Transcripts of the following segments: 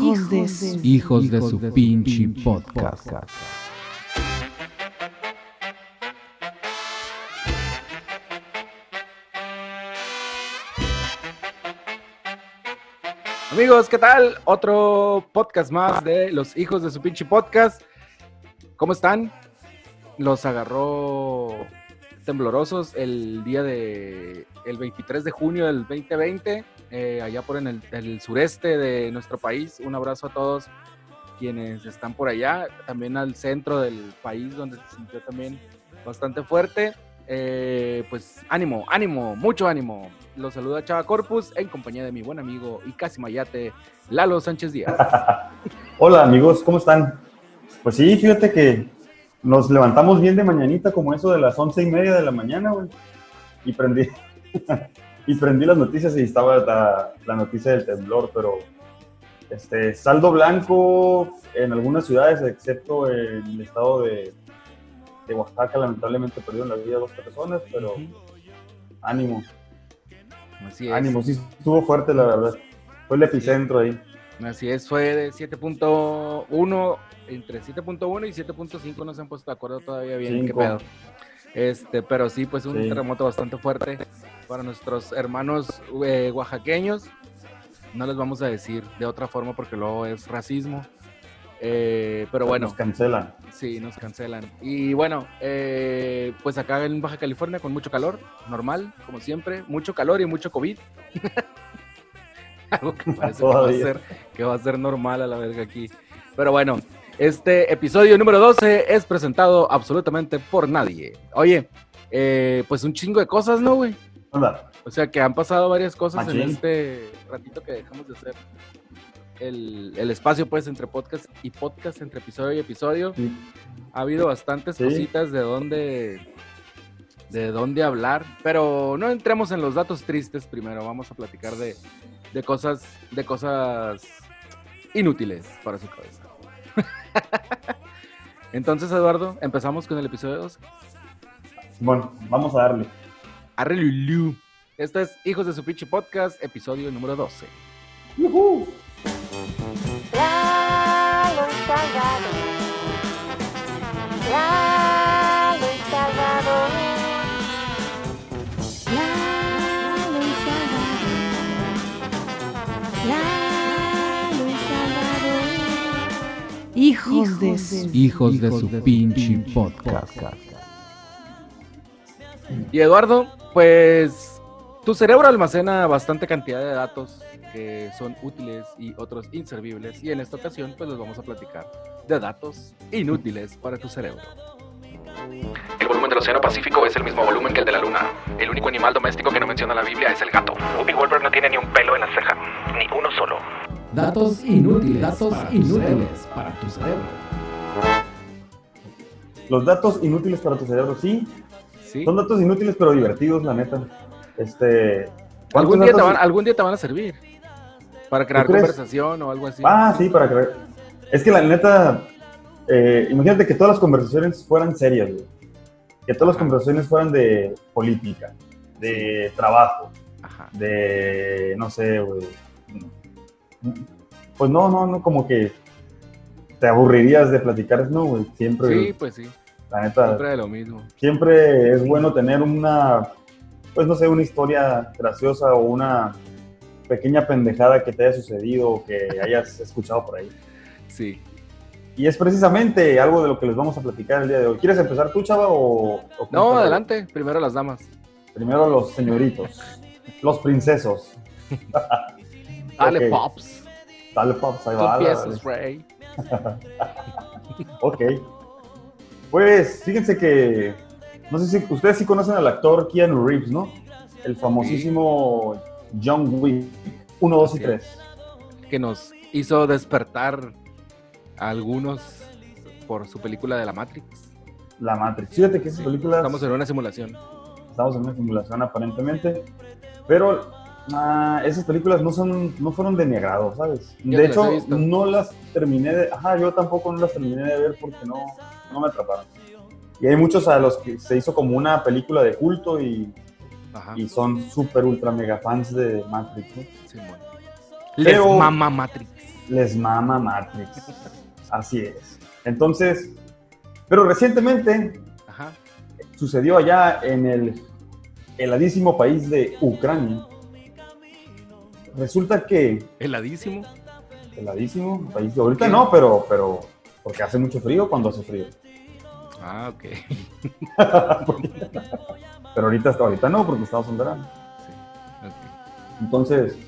Hijos de su... Hijos de su pinche podcast. Amigos, ¿qué tal? Otro podcast más de los hijos de su pinche podcast. ¿Cómo están? Los agarró temblorosos el día de el 23 de junio del 2020, eh, allá por en el, sureste de nuestro país. Un abrazo a todos quienes están por allá, también al centro del país donde se sintió también bastante fuerte. Eh, pues ánimo, ánimo, mucho ánimo. Los saluda Chava Corpus en compañía de mi buen amigo y casi mayate, Lalo Sánchez Díaz. Hola amigos, ¿cómo están? Pues sí, fíjate que nos levantamos bien de mañanita, como eso de las once y media de la mañana, güey. Y prendí, y prendí las noticias y estaba la, la noticia del temblor, pero este, saldo blanco en algunas ciudades, excepto en el estado de, de Oaxaca, lamentablemente perdieron la vida dos personas, pero ánimo, Así es. ánimo, sí estuvo fuerte la verdad. Fue el epicentro ahí. Así es, fue de 7.1, entre 7.1 y 7.5 no se han puesto de acuerdo todavía bien qué pedo. Este, pero sí, pues un Sí. terremoto bastante fuerte para nuestros hermanos eh, oaxaqueños. No les vamos a decir de otra forma porque luego es racismo. Eh, pero bueno, Nos cancelan. Sí, nos cancelan. Y bueno, eh, pues acá en Baja California con mucho calor, normal, como siempre, mucho calor y mucho COVID. Algo que parece que va, a ser, que va a ser normal a la verga aquí. Pero bueno, este episodio número 12 es presentado absolutamente por nadie. Oye, eh, pues un chingo de cosas, ¿no, güey? O sea que han pasado varias cosas en este ratito que dejamos de hacer el, el espacio, pues, entre podcast y podcast, entre episodio y episodio sí. ha habido bastantes Sí. cositas de dónde de dónde hablar, pero no entremos en los datos tristes primero, vamos a platicar de, de cosas de cosas inútiles para su cabeza. Entonces, Eduardo, empezamos con el episodio 2. Bueno, vamos a darle. Arre Lulú. Esto es Hijos de su pinche podcast, episodio número 12. ¡Yujú! Lalo Salvador. Lalo Salvador. Lalo Salvador. Lalo Salvador. Hijos de su... Hijos de su pinche podcast. Y Eduardo, pues tu cerebro almacena bastante cantidad de datos que son útiles y otros inservibles. Y en esta ocasión, pues les vamos a platicar de datos inútiles para tu cerebro. El volumen del Océano Pacífico es el mismo volumen que el de la Luna. El único animal doméstico que no menciona la Biblia es el gato. Whoopi Goldberg no tiene ni un pelo en la ceja, ni uno solo. Datos inútiles. Datos inútiles para tu cerebro. Los datos inútiles para tu cerebro, sí. ¿Sí? Son datos inútiles pero divertidos, la neta. Este. ¿cuántos Algún día, te van, algún día te van a servir para crear conversación o algo así. Ah, sí, para creer. Es que la neta, eh, imagínate que todas las conversaciones fueran serias, güey. Que todas las Ajá. conversaciones fueran de política, de trabajo, Ajá. de, no sé, güey. Pues no, no, no, como que te aburrirías de platicar, no, güey. Siempre, Sí, pues sí, la neta, siempre de lo mismo. siempre es bueno tener una, pues no sé, una historia graciosa o una pequeña pendejada que te haya sucedido o que hayas escuchado por ahí. Sí. Y es precisamente algo de lo que les vamos a platicar el día de hoy. ¿Quieres empezar tú, Chava, o...? o No, adelante, primero las damas. Primero los señoritos, los princesos. Dale, Ok. Pops. Dale, Pops, ahí Tú va. dale, empiezas, Ray. Ok. Pues, fíjense que... No sé si ustedes sí conocen al actor Keanu Reeves, ¿no? El famosísimo John Wick 1, 2 y Así 3. que nos hizo despertar a algunos por su película de la Matrix. La Matrix. Fíjate que esas películas... Estamos en una simulación. estamos en una simulación aparentemente, pero ah, esas películas no son, no fueron de mi agrado, ¿sabes? Yo de hecho, no las terminé de, ajá, yo tampoco no las terminé de ver porque no, no me atraparon. Y hay muchos a los que se hizo como una película de culto y y son súper ultra mega fans de Matrix. ¿no? Simón. Les Pero- mama Matrix. Les mama Matrix. Así es. Entonces, pero recientemente Ajá. sucedió allá en el heladísimo país de Ucrania. Resulta que, Heladísimo. heladísimo, país de ahorita ¿Qué? no, pero, pero, porque hace mucho frío cuando hace frío. Ah, ok. Pero ahorita, hasta ahorita no, porque estamos en verano. Sí. ok. Entonces,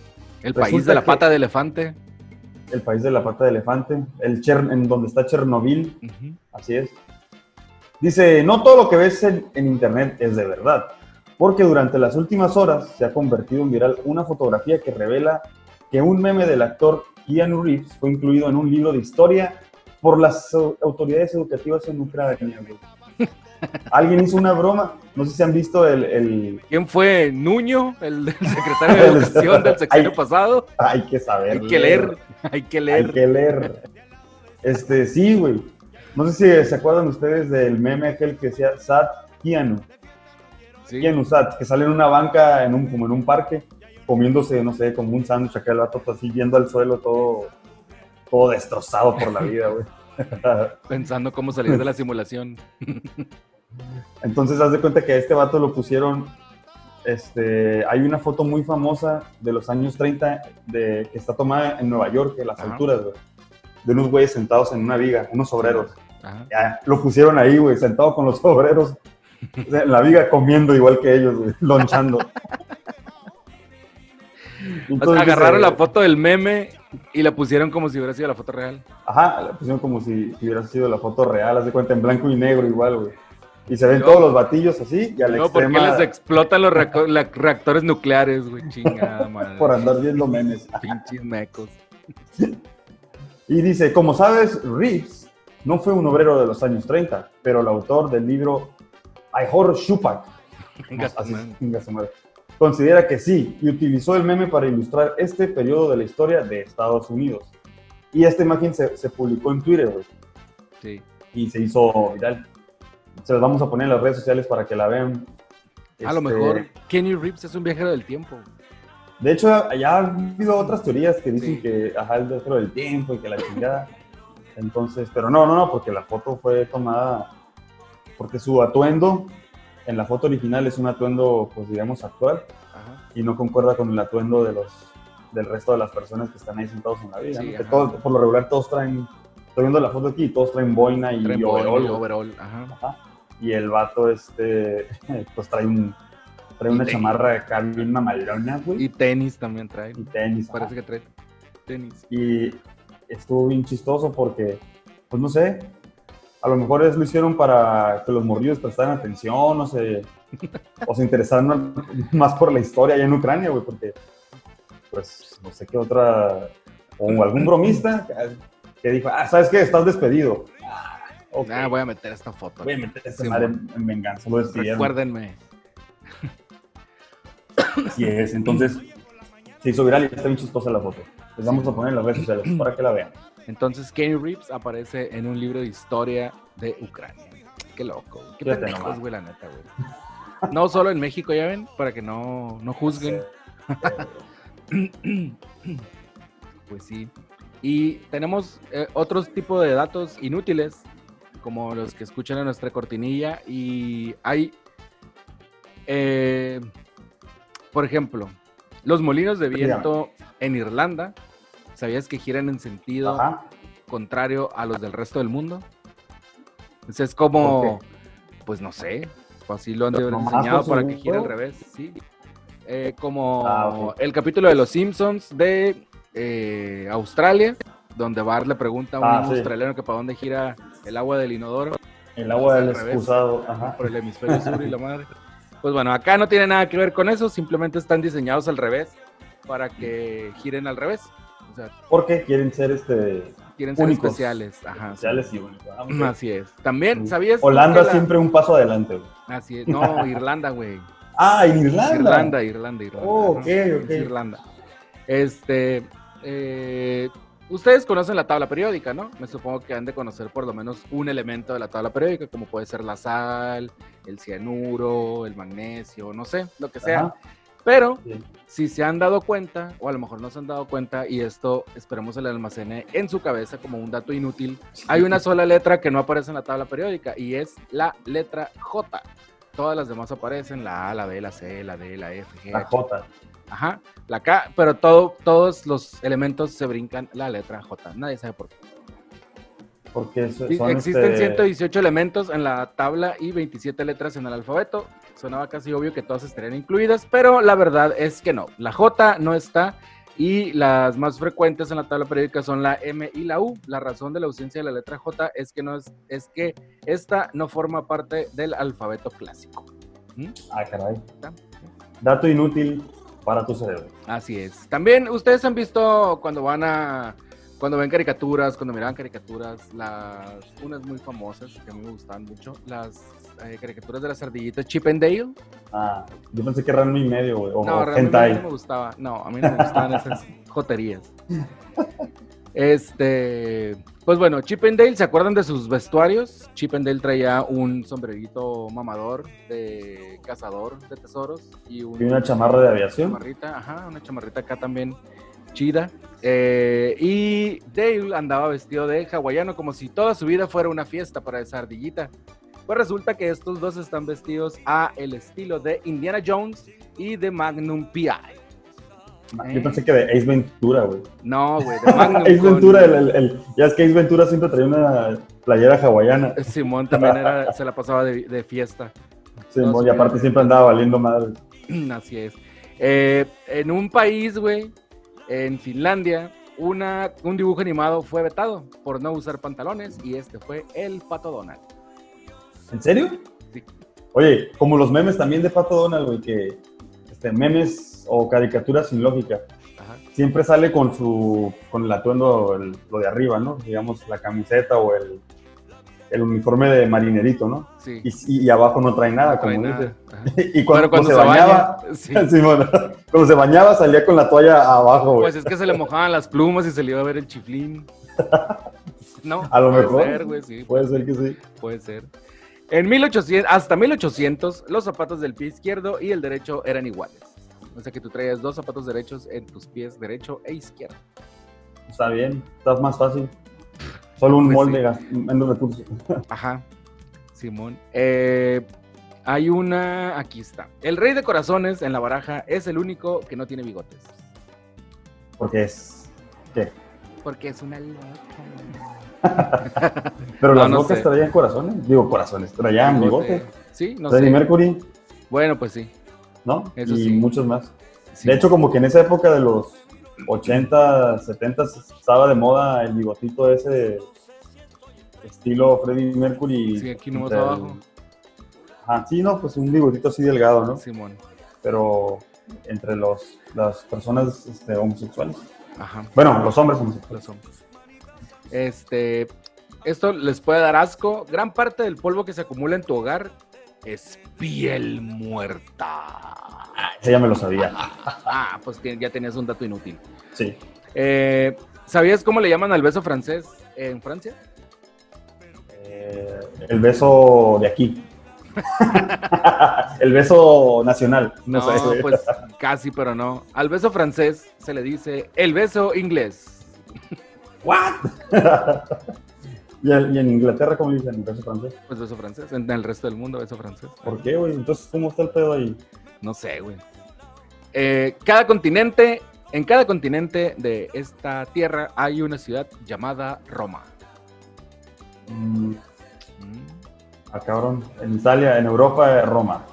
El país de la pata de elefante. el país de la pata de elefante, el Cher- en donde está Chernobyl. Así es. Dice, no todo lo que ves en, en internet es de verdad, porque durante las últimas horas se ha convertido en viral una fotografía que revela que un meme del actor Keanu Reeves fue incluido en un libro de historia por las au- autoridades educativas en Ucrania. güey. Alguien hizo una broma, no sé si han visto el... el- ¿Quién fue Nuño, el, secretario de Educación del sexenio Ay. pasado? Hay que saber. Hay que leer, hay que Hay leer. que leer. Este, sí, güey. No sé si se acuerdan ustedes del meme aquel que decía Sat Keanu. Sí. Keanu Sat, que sale en una banca, en un, como en un parque, comiéndose, no sé, como un sándwich acá el vato así viendo al suelo todo, todo destrozado por la vida, güey. Pensando cómo salir de la simulación. Entonces, haz de cuenta que a este vato lo pusieron. Este, hay una foto muy famosa de los años 30 de, que está tomada en Nueva York, en las Ajá. alturas, güey. De unos güeyes sentados en una viga, unos obreros. Ya, lo pusieron ahí, güey, sentado con los obreros. en la viga comiendo igual que ellos, güey, lonchando. Entonces, agarraron la foto del meme y la pusieron como si hubiera sido la foto real. Ajá, la pusieron como si, si hubiera sido la foto real, haz de cuenta, en blanco y negro igual, güey. Y se ven No. todos los batillos así, y a la No, porque les explotan los reactores nucleares, güey. Chingada madre. por andar viendo memes. Pinches mecos. Y dice, como sabes, Reeves no fue un obrero de los años 30, pero el autor del libro Ihor Shupak Venga, así, considera que sí, y utilizó el meme para ilustrar este periodo de la historia de Estados Unidos. Y esta imagen se, se publicó en Twitter, güey, Sí. y se hizo viral. Se las vamos a poner en las redes sociales para que la vean. A lo Este, mejor Kenny Reeves es un viajero del tiempo. De hecho, ya ha habido otras teorías que dicen Sí. que ajá, el dentro del tiempo y que la chingada. Entonces, pero no, no, no, porque la foto fue tomada, porque su atuendo en la foto original es un atuendo, pues digamos, actual Ajá. y no concuerda con el atuendo de los del resto de las personas que están ahí sentados en la vida. Sí, ¿no? Que ajá. todo- por lo regular todos traen, estoy viendo la foto aquí, y todos traen boina y, Traen overall, y overall, Ajá. Ajá. Y el vato, este, pues trae un, trae una tenis. chamarra acá bien mamalona, güey, Y tenis también trae. y tenis. ajá. Parece que trae tenis. y estuvo bien chistoso porque, pues no sé, a lo mejor es, lo hicieron para que los morrillos prestaran atención o se, o se interesaran más por la historia allá en Ucrania, güey, porque, pues, no sé qué otra, o algún bromista que dijo, ah, ¿sabes qué? Estás despedido. Ah. Ah, voy a meter esta foto. Voy a meter esta Sí, madre en, en venganza, lo despidieron. Recuérdenme. Así es, entonces se hizo viral y está bien chistosa la foto. Les vamos a poner en las redes sociales para que la vean. Entonces, Kenny Reeves aparece en un libro de historia de Ucrania. Qué loco. Qué pendejos, güey, la neta, güey. No solo en México, ya ven, para que no, no juzguen. Pues sí. Y tenemos eh, otros tipos de datos inútiles, como los que escuchan en nuestra cortinilla. Y hay, eh, por ejemplo, los molinos de viento en Irlanda. ¿Sabías que giran en sentido Ajá. contrario a los del resto del mundo? Entonces es como, ¿Por pues no sé, pues así lo han de haber ¿Nomás diseñado por para que gire al revés, sí. Eh, como Ah, el capítulo de Los Simpsons de eh, Australia, donde Bart le pregunta a un Ah, sí. australiano que para dónde gira el agua del inodoro El agua del revés. excusado. Ajá. por el hemisferio sur y la madre. Pues bueno, acá no tiene nada que ver con eso, simplemente están diseñados al revés para que giren al revés. O sea, Porque quieren ser este, quieren ser Únicos. especiales. Ajá, especiales y únicos. Ah. Así es. También, ¿sabías? Holanda la- siempre un paso adelante. güey. Así es. No, Irlanda, güey. Ah, en Irlanda. Irlanda, Irlanda, Irlanda. Oh, ok, ok. es Irlanda. Este, eh, ustedes conocen la tabla periódica, ¿no? Me supongo que han de conocer por lo menos un elemento de la tabla periódica, como puede ser la sal, el cianuro, el magnesio, no sé, lo que sea. Ajá. Pero Sí. si se han dado cuenta, o a lo mejor no se han dado cuenta, y esto esperemos se le almacene en su cabeza como un dato inútil, hay una sola letra que no aparece en la tabla periódica y es la letra J. Todas las demás aparecen, la A, la B, la C, la D, la F, G, La J. Ajá, la K, pero todo, todos los elementos se brincan la letra J. Nadie sabe por qué. Porque son Existen este, 118 elementos en la tabla y 27 letras en el alfabeto. Sonaba casi obvio que todas estarían incluidas, pero la verdad es que no. La J no está y las más frecuentes en la tabla periódica son la M y la U. La razón de la ausencia de la letra J es que no es, es que esta no forma parte del alfabeto clásico. ¿Mm? Ah, caray. ¿Está? Dato inútil para tu cerebro. Así es. También ustedes han visto cuando van a cuando ven caricaturas, cuando miraban caricaturas, las unas muy famosas que a mí me gustaban mucho, las eh, caricaturas de las ardillitas Chip and Dale. Ah, yo pensé que era un y medio, güey. O, No, mí no hentai. me gustaba. No, a mí no me gustaban esas joterías. Este, pues bueno, Chip and Dale, ¿se acuerdan de sus vestuarios? Chip and Dale traía un sombrerito mamador de cazador de tesoros y, un- Y una chamarra de aviación. chamarrita, ajá, una chamarrita acá también chida. Eh, y Dale andaba vestido de hawaiano como si toda su vida fuera una fiesta para esa ardillita. Pues resulta que estos dos están vestidos a el estilo de Indiana Jones y de Magnum P.I. Yo pensé que de Ace Ventura, güey. No, güey, de Magnum. Ace Ventura, el, el- el- ya es que Ace Ventura siempre traía una playera hawaiana. Simón también era, se la pasaba de, de fiesta. Sí, y aparte siempre andaba valiendo madre. Así es. Eh, en un país, güey, en Finlandia, una, un dibujo animado fue vetado por no usar pantalones y este fue el Pato Donald. ¿En serio? Sí. Oye, como los memes también de Pato Donald, güey, que este, memes o caricaturas sin lógica. Ajá. Siempre sale con su, con el atuendo, el- lo de arriba, ¿no? Digamos, la camiseta o el, el uniforme de marinerito, ¿no? Sí. Y, y abajo no trae nada, No trae como nada. dice. Y cuando, Pero cuando se, se bañaba, baña, sí. sí, bueno, cuando se bañaba salía con la toalla abajo, güey. Pues es que se le mojaban las plumas y se le iba a ver el chiflín. No, A lo puede mejor. ser, güey, sí, Puede ser que sí. puede ser. En 1800, hasta 1800, los zapatos del pie izquierdo y el derecho eran iguales. O sea que tú traías dos zapatos derechos en tus pies derecho e izquierdo. Está bien, está más fácil. Solo un Pues molde sí. menos recursos. Ajá, Simón. Eh, hay una, aquí está. El rey de corazones en la baraja es el único que no tiene bigotes. Porque es. ¿Qué? Porque es una loca. Pero No, las no locas sé. traían corazones. Digo, corazones. Traían bigote. Sí, no Freddie sé. Mercury, Bueno, pues sí. ¿no? Eso y sí. muchos más. sí. De hecho, como que en esa época de los 80, 70 estaba de moda el bigotito ese estilo Freddie Mercury. Sí, aquí nomás abajo. Ajá, sí, no, pues un bigotito así delgado, ¿no? Simón. Pero entre los, las personas este, homosexuales. Ajá. Bueno, los hombres homosexuales. Los hombres. Este, esto les puede dar asco. Gran parte del polvo que se acumula en tu hogar es piel muerta. Ese ya me lo sabía. Ah, pues ya tenías un dato inútil. Sí. Eh, ¿Sabías cómo le llaman al beso francés en Francia? Eh, el beso de aquí. el beso nacional. No, No, sé. pues casi, pero no. Al beso francés se le dice el beso inglés. ¿What? ¿Y, en- Inglaterra cómo dicen beso francés? Pues beso francés. En el resto del mundo, beso francés. ¿Por qué, güey? Entonces, ¿cómo está el pedo ahí? No sé, güey. Eh, cada continente, en cada continente de esta tierra hay una ciudad llamada Roma. Mm, Mm, ah, cabrón. En Italia, en Europa, Roma.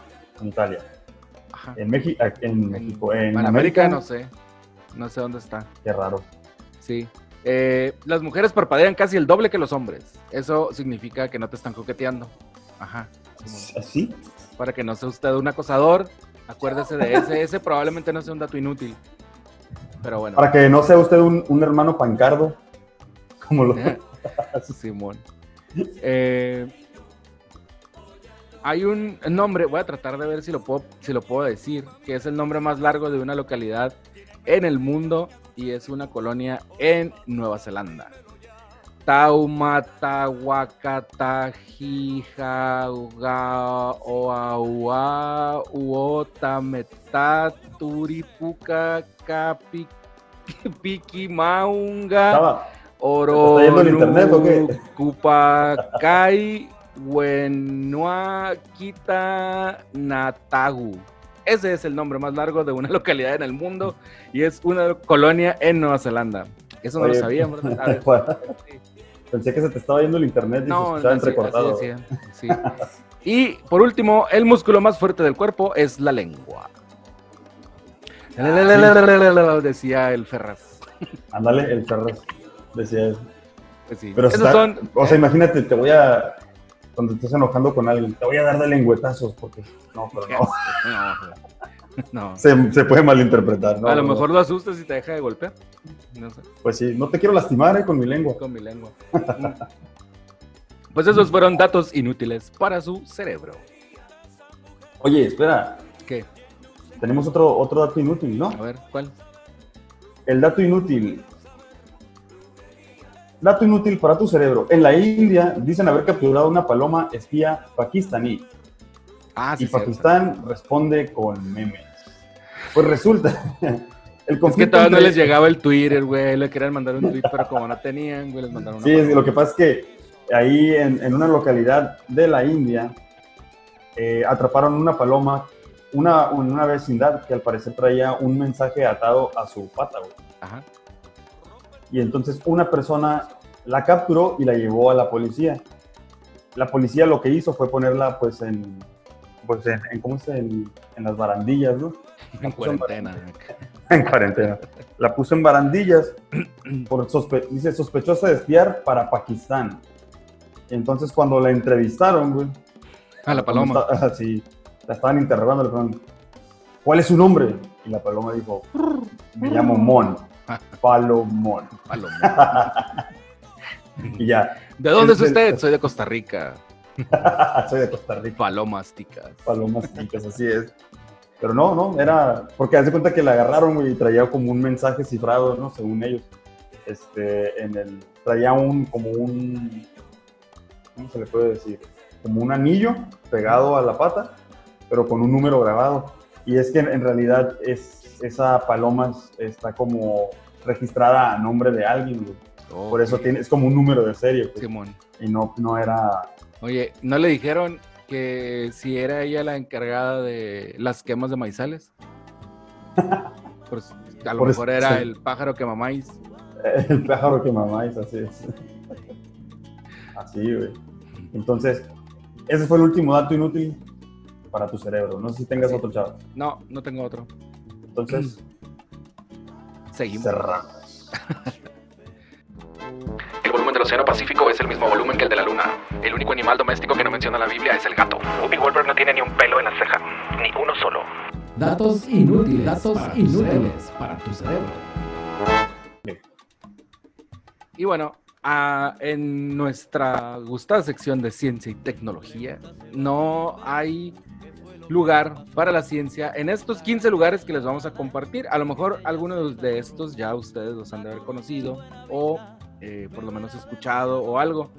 En Italia. Ajá. En, México, en México. En, En América no sé. No sé dónde está. Qué raro. Sí. Eh, las mujeres parpadean casi el doble que los hombres. Eso significa que no te están coqueteando. Ajá. ¿Así? Para que no sea usted un acosador, acuérdese de ese. Ese probablemente no sea un dato inútil. Pero bueno. Para que no sea usted un, un hermano pancardo. Como lo... Simón. Eh, hay un nombre, voy a tratar de ver si lo, puedo, si lo puedo decir, que es el nombre más largo de una localidad en el mundo y es una colonia en Nueva Zelanda. Taumatawakatajija Oaua Uotameta Turipuca Capi Piquimaunga Estaba, Oro. Cupacay Wenuakita Natagu. Ese es el nombre más largo de una localidad en el mundo y es una colonia en Nueva Zelanda. Eso no Oye, lo sabíamos. Pensé que se te estaba yendo el internet y se no, sí, entrecortado. sí. Y por último, el músculo más fuerte del cuerpo es la lengua. Decía el Ferraz. Ándale, el Ferraz decía eso. Pues. Pero Esos está- son. o sea, imagínate, te voy a, cuando te estés enojando con alguien, te voy a dar de lengüetazos, porque no, pero no, No, no. se, se puede malinterpretar, ¿no? A lo mejor lo asustas y te deja de golpear. No sé, Pues sí, no te quiero lastimar eh, con mi lengua. con mi lengua. Pues esos fueron datos inútiles para su cerebro. Oye, espera, ¿Qué? tenemos otro, otro dato inútil, ¿no? A ver, ¿cuál? El dato inútil. Dato inútil para tu cerebro. En la India dicen haber capturado una paloma espía pakistaní. Ah, sí, y cierto. Pakistán responde con memes. Pues resulta, el Es que todavía no les llegaba el Twitter, güey. Le querían mandar un tweet, pero como no tenían, güey, les mandaron una Sí, lo que pasa es que ahí en, en una localidad de la India eh, atraparon una paloma, una, una vecindad que al parecer traía un mensaje atado a su pata, güey. Ajá. Y entonces una persona la capturó y la llevó a la policía. La policía lo que hizo fue ponerla pues en, pues en, en- ¿cómo se? En, en las barandillas, ¿no? En cuarentena. En cuarentena. La puso en barandillas por sospe- dice sospechosa de espiar para Pakistán. Entonces cuando la entrevistaron, güey. A la paloma. está- sí, la estaban interrogando, le preguntaron, ¿cuál es su nombre? Y la paloma dijo, me llamo Mon. Palomón. Paloma. Y ya, ¿De dónde es Es del- usted? Soy de Costa Rica. soy de Costa Rica. Palomas ticas. Palomas ticas, así es. Pero no, no, era. Porque hace cuenta que la agarraron, y traía como un mensaje cifrado, ¿no? Según ellos. Este, en el. Traía un, como un. ¿Cómo se le puede decir? Como un anillo pegado a la pata, pero con un número grabado. Y es que en, realidad es, esa paloma es- está como registrada a nombre de alguien, güey. Por eso tiene, es como un número de serie, pues, Simón. y no, no era. Oye, ¿no le dijeron que si era ella la encargada de las quemas de maizales? Pues a lo Por mejor eso- era sí. el pájaro que mamáis. El pájaro que mamáis, así es. Así, güey. Entonces, ese fue el último dato inútil para tu cerebro. No sé si tengas Así. otro, chavo. No, no tengo otro. Entonces, Seguimos. cerramos. El volumen del Océano Pacífico es el mismo volumen que el de la Luna. El único animal doméstico que no menciona la Biblia es el gato. Whoopi Goldberg no tiene ni un pelo en la ceja, ni uno solo. Datos inútiles. Datos inútiles para tu cerebro. Y bueno, ah, en nuestra gustada sección de ciencia y tecnología, no hay lugar para la ciencia en estos 15 lugares que les vamos a compartir. A lo mejor algunos de estos ya ustedes los han de haber conocido o eh, por lo menos escuchado o algo.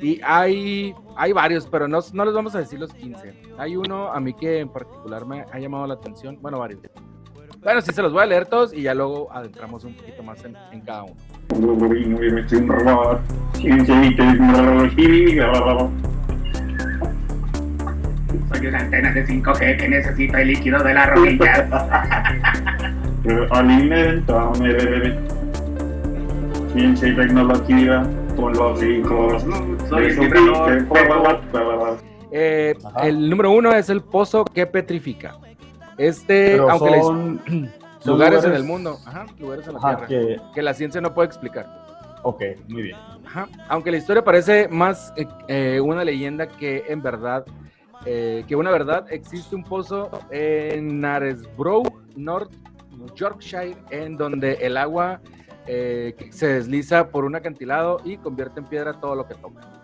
Y hay, hay varios, pero no, no les vamos a decir los 15. Hay uno a mí que en particular me ha llamado la atención. Bueno, varios. Bueno, sí se los voy a leer todos y ya luego adentramos un poquito más en, en cada uno. Soy una antena de 5G que necesita el líquido de las rodillas. Alimentame, bebé. Ciencia y tecnología con los hijos. Soy el vibrador. Eh, el número uno es el pozo que petrifica. Este, Pero aunque la his- son, son lugares, en el mundo, ajá, lugares en la Ajá, Tierra, que... que, la ciencia no puede explicar. ok, muy bien. Ajá. Aunque la historia parece más eh, eh, una leyenda que en verdad, eh, que una verdad, existe un pozo en Knaresborough, North Yorkshire, en donde el agua eh, se desliza por un acantilado y convierte en piedra todo lo que toca.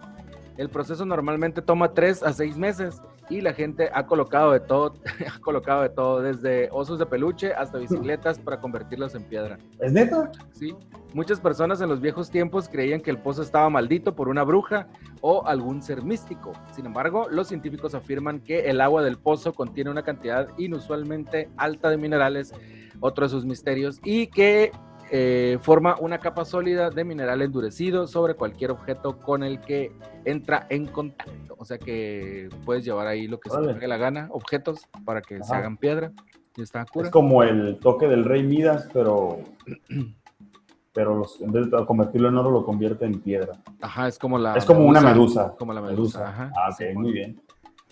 El proceso normalmente toma 3 a 6 meses y la gente ha colocado de todo, ha colocado de todo, desde osos de peluche hasta bicicletas para convertirlos en piedra. ¿Es neta? Sí, muchas personas en los viejos tiempos creían que el pozo estaba maldito por una bruja o algún ser místico. Sin embargo, los científicos afirman que el agua del pozo contiene una cantidad inusualmente alta de minerales, otro de sus misterios, y que eh, forma una capa sólida de mineral endurecido sobre cualquier objeto con el que entra en contacto. O sea que puedes llevar ahí lo que se te dé la gana, objetos, para que se hagan piedra. Y está cura. Es como el toque del rey Midas, pero, pero los- en vez de convertirlo en oro lo convierte en piedra. Ajá, es como la es como una medusa. Como la medusa, ajá. Ah, ok, Sí, muy bien.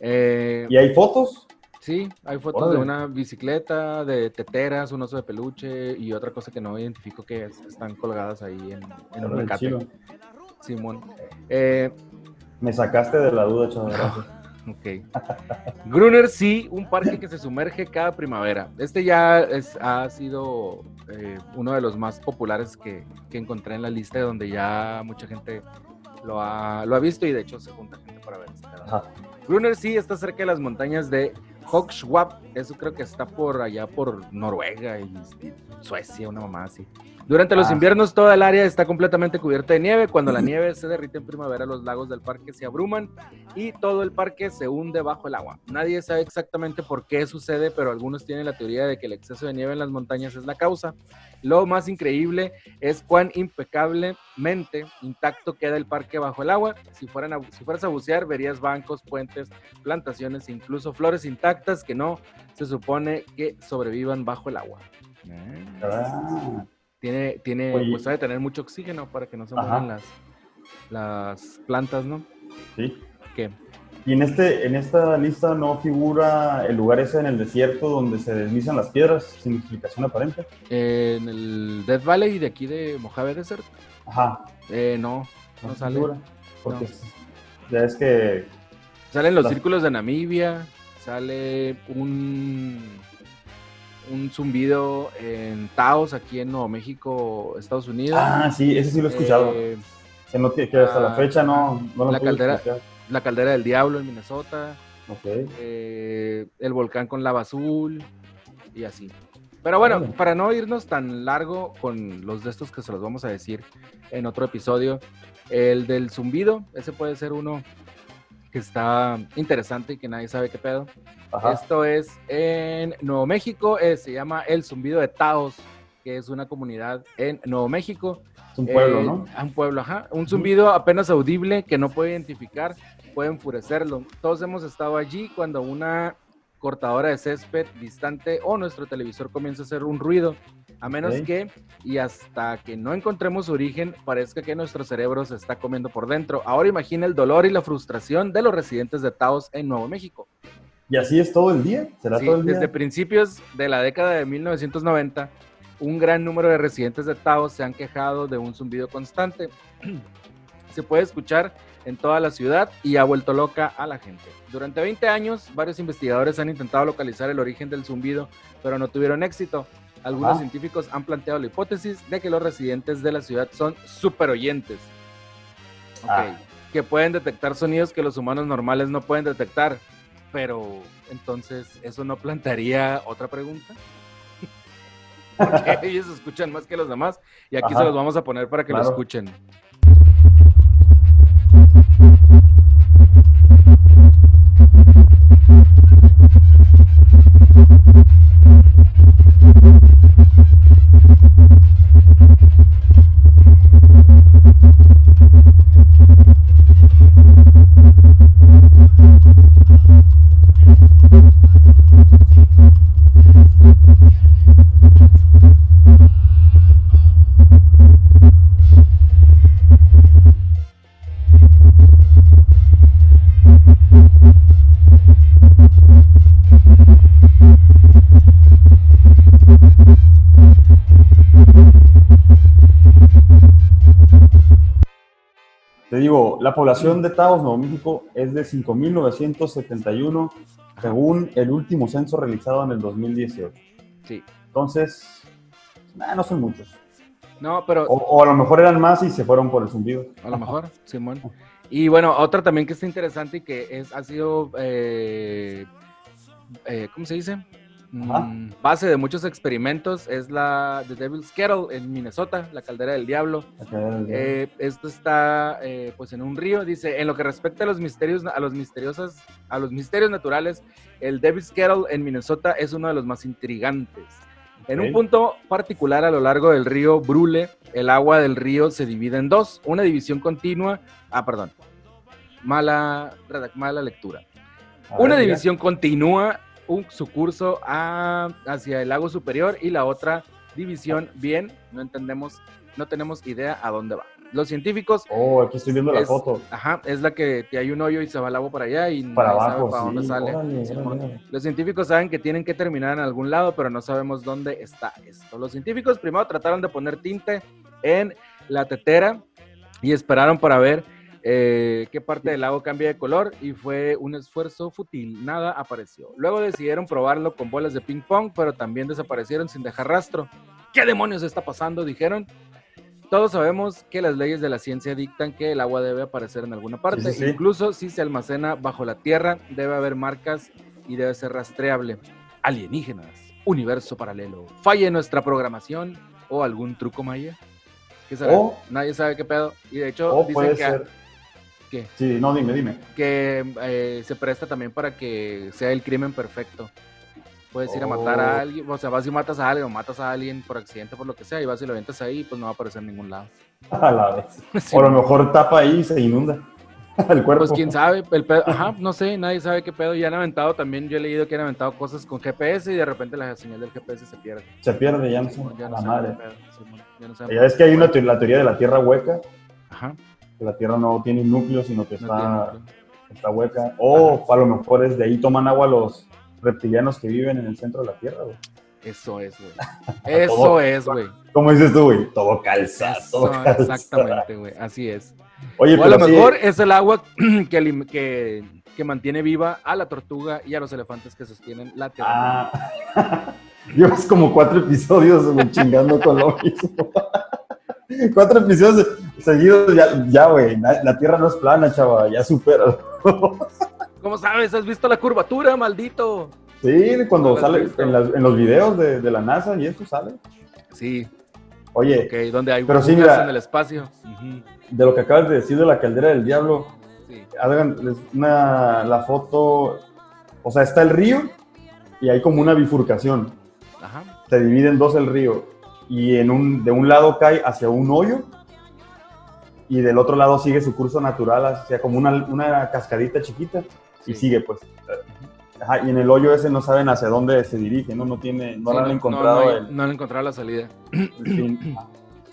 Eh, ¿Y hay fotos? Sí, hay fotos Órale. de una bicicleta, de teteras, un oso de peluche y otra cosa que no identifico que es. Están colgadas ahí en, en un chido. Simón. Eh, Me sacaste de la duda, chaval. ok. Gruner sí, un parque que se sumerge cada primavera. Este ya es, ha sido eh, uno de los más populares que, que encontré en la lista, donde ya mucha gente lo ha, lo ha visto y de hecho se junta gente para ver. este. Gruner sí está cerca de las montañas de Hogswap, eso creo que está por allá por Noruega y, y Suecia, una mamá así. Durante los Ah. inviernos toda el área está completamente cubierta de nieve. Cuando la nieve se derrite en primavera, los lagos del parque se abruman y todo el parque se hunde bajo el agua. Nadie sabe exactamente por qué sucede, pero algunos tienen la teoría de que el exceso de nieve en las montañas es la causa. Lo más increíble es cuán impecablemente intacto queda el parque bajo el agua. Si, fueran a- si fueras a bucear, verías bancos, puentes, plantaciones e incluso flores intactas que no se supone que sobrevivan bajo el agua. Ah, Tiene, tiene, Oye. pues debe tener mucho oxígeno para que no se Ajá. mueran las, las plantas, ¿no? sí. ¿Qué? Y en, este, en esta lista no figura el lugar ese en el desierto donde se deslizan las piedras sin explicación aparente. En el Death Valley de aquí de Mojave Desert, Ajá. eh, no, no sale. figura, Porque No. ya es que Salen los Las- círculos de Namibia, sale un, un zumbido en Taos, aquí en Nuevo México, Estados Unidos. Ah, sí, ese sí lo he escuchado. Eh, que, no, que hasta ah, la fecha no, no lo la caldera. la caldera del diablo en Minnesota, Ok. eh, el volcán con lava azul y así. Pero bueno, para no irnos tan largo con los de estos que se los vamos a decir en otro episodio, el del zumbido, ese puede ser uno que está interesante y que nadie sabe qué pedo. Ajá. Esto es en Nuevo México, eh, se llama el zumbido de Taos, que es una comunidad en Nuevo México. Es un pueblo, Eh, ¿no? Un pueblo, ajá. Un zumbido apenas audible que no puede identificar, puede enfurecerlo. Todos hemos estado allí cuando una cortadora de césped distante o nuestro televisor comienza a hacer un ruido. A menos que, y hasta que no encontremos su origen, parezca que nuestro cerebro se está comiendo por dentro. Ahora imagina el dolor y la frustración de los residentes de Taos en Nuevo México. ¿Y así es todo el día? ¿Será Sí, todo el día? desde principios de la década de 1990, un gran número de residentes de Taos se han quejado de un zumbido constante. se puede escuchar en toda la ciudad y ha vuelto loca a la gente. Durante 20 años, varios investigadores han intentado localizar el origen del zumbido, pero no tuvieron éxito. Algunos científicos han planteado la hipótesis de que los residentes de la ciudad son super oyentes. Ok, Ah. que pueden detectar sonidos que los humanos normales no pueden detectar. Pero entonces, ¿eso no plantearía otra pregunta? Porque ellos escuchan más que los demás y aquí Ajá. se los vamos a poner para que lo escuchen. Te digo, la población de Taos, Nuevo México, es de 5.971 según el último censo realizado en el 2018. Sí. Entonces, nah, no son muchos. No, pero O, o a lo mejor eran más y se fueron por el zumbido. a lo mejor, Simón. Y bueno, otra también que está interesante y que es, ha sido, eh, eh, ¿cómo se dice? Mm, base de muchos experimentos es la The Devil's Kettle en Minnesota, la caldera del diablo. Eh, esto está eh, pues en un río. Dice, en lo que respecta a los misterios, a los misteriosas, a los misterios naturales, el Devil's Kettle en Minnesota es uno de los más intrigantes. En un punto particular a lo largo del río Brule, el agua del río se divide en dos, una división continua, ah, perdón, mala, mala lectura. ver, Una mira. división continúa un, su curso a- hacia el lago superior y la otra división, bien, no entendemos, no tenemos idea a dónde va. Los científicos, Oh, aquí estoy viendo la foto. ajá, es la que, hay un hoyo y se va el agua para allá y Para nadie sabe abajo, para dónde sale. Órale, Simón. órale. Los científicos saben que tienen que terminar en algún lado, pero no sabemos dónde está esto. Los científicos primero trataron de poner tinte en la tetera y esperaron para ver eh, qué parte del lago cambia de color y fue un esfuerzo fútil, nada apareció. Luego decidieron probarlo con bolas de ping pong, pero también desaparecieron sin dejar rastro. ¿Qué demonios está pasando? Dijeron. Todos sabemos que las leyes de la ciencia dictan que el agua debe aparecer en alguna parte, Sí, sí, sí. incluso si se almacena bajo la tierra, debe haber marcas y debe ser rastreable. Alienígenas, universo paralelo, falla en nuestra programación o algún truco maya. ¿Qué será? O- Nadie sabe qué pedo. Y de hecho, O dicen que, ser. ¿Qué? Sí, no, dime, dime. que, eh, se presta también para que sea el crimen perfecto. Puedes ir a matar Oh. a alguien, o sea, vas y matas a alguien o matas a alguien por accidente, por lo que sea, y vas y lo aventas ahí, pues no va a aparecer en ningún lado. A la vez. Sí, O a lo mejor tapa ahí y se inunda el cuerpo. Pues quién sabe, el pedo, ajá, no sé, nadie sabe qué pedo. Ya han aventado también, yo he leído que han aventado cosas con GPS y de repente la señal del GPS se pierde. Se pierde, ya no. Ya no la madre. pedo, ya no Ya es que hay una te- la teoría de la tierra hueca, Ajá, que la tierra no tiene un núcleo, sino que está, está hueca. O a lo mejor es de ahí toman agua los reptilianos que viven en el centro de la tierra, güey. Eso es, güey. Eso Todo. es, güey. ¿Cómo dices tú, güey? Todo calza, todo Eso, calza. exactamente, güey. Así es. Oye, o a lo sí, mejor es el agua que, que, que mantiene viva a la tortuga y a los elefantes que sostienen la tierra. Ah, llevas como cuatro episodios chingando con lo mismo. cuatro episodios seguidos, ya, ya, güey. La, la tierra no es plana, chava, ya supera. ¿Cómo sabes? ¿Has visto la curvatura, maldito? Sí, cuando No sale en, las- en los videos de, de la NASA y eso sale. Sí, Oye, ok, donde hay Pero sí, mira. en el espacio. De lo que acabas de decir de la caldera del diablo, sí. hagan una, la foto, o sea, está el río y hay como una bifurcación. Ajá. Se divide en dos el río y en un, de un lado cae hacia un hoyo y del otro lado sigue su curso natural hacia como una, una cascadita chiquita y Sí. sigue pues. Ajá, y en el hoyo ese no saben hacia dónde se dirige, no, no tiene, no Sí, han encontrado no, el, no han encontrado la salida. el fin.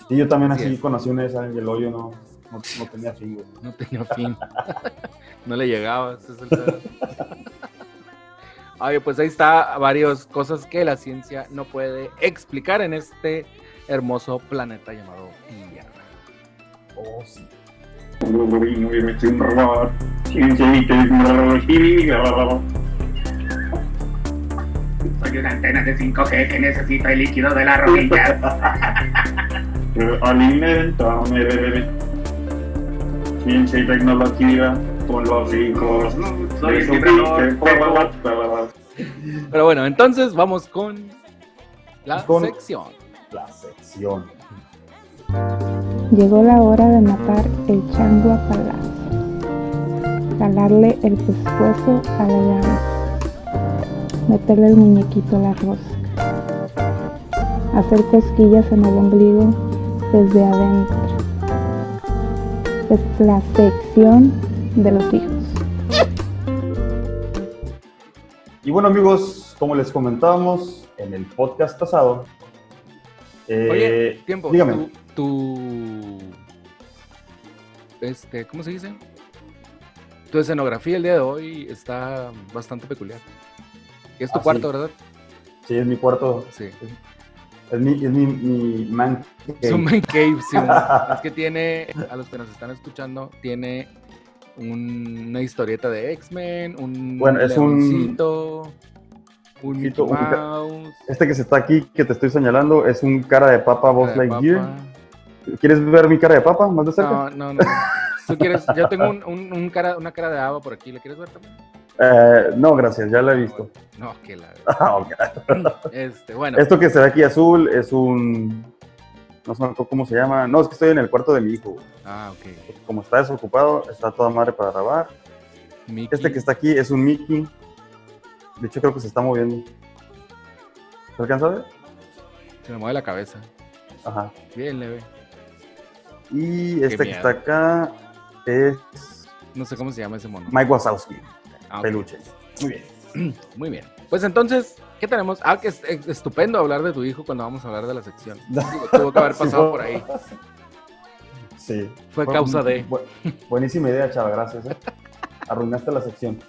Sí, yo también Así así conocí una y el hoyo no, no, no tenía fin, güey. No tenía fin. no le llegaba. ese es el. Oye, pues ahí está varias cosas que la ciencia no puede explicar en este hermoso planeta llamado. Oh, sí. Soy un robot. Ciencia y tecnología. Soy una antena de 5G que necesita el líquido de la rodilla. Alimentame, bebé. Ciencia y tecnología con los hijos. Soy el Pero bueno, entonces vamos con la Con- sección. La sección. Llegó la hora de matar el chango a palazo, jalarle el pescuezo a la llave, meterle el muñequito a la rosca, hacer cosquillas en el ombligo desde adentro. Es la sección de los hijos. Y bueno, amigos, como les comentábamos en el podcast pasado, eh, Oye, tiempo. dígame. Tu- Este, ¿cómo se dice? Tu escenografía el día de hoy está bastante peculiar. Es tu Ah, cuarto, sí. ¿verdad? Sí, es mi cuarto, Sí. es mi, es mi, mi man Es un man cave, sí. es que tiene, a los que nos están escuchando, tiene un- una historieta de X-Men, un Bueno, es un- un Mickey Mouse, Este que se está aquí, que te estoy señalando, es un cara de papa de Lightyear. papa. ¿Quieres ver mi cara de papa más de cerca? No, no, no. ¿Tú quieres? Yo tengo un, un- un cara, una cara de agua por aquí. ¿Le quieres ver también? Eh, no, gracias, ya la he visto. No, que la. Ah, ok. Este, bueno. Esto que se ve aquí azul es un. No sé cómo se llama. No, es que estoy en el cuarto de mi hijo. Ah, ok. Como está desocupado, está toda madre para grabar. Mickey. Este que está aquí es un Mickey. De hecho, creo que se está moviendo. ¿Se alcanza a ver? Se me mueve la cabeza. Ajá. Bien leve. Y este que está acá es No sé cómo se llama ese mono. Mike Wazowski, Ah, peluche. Muy bien. Muy bien. Pues entonces, ¿qué tenemos? Ah, que es, es estupendo hablar de tu hijo cuando vamos a hablar de la sección. Digo, tuvo que haber pasado por ahí. Sí. Fue causa de. bu- buenísima idea, chava, gracias. ¿eh? Arruinaste la sección.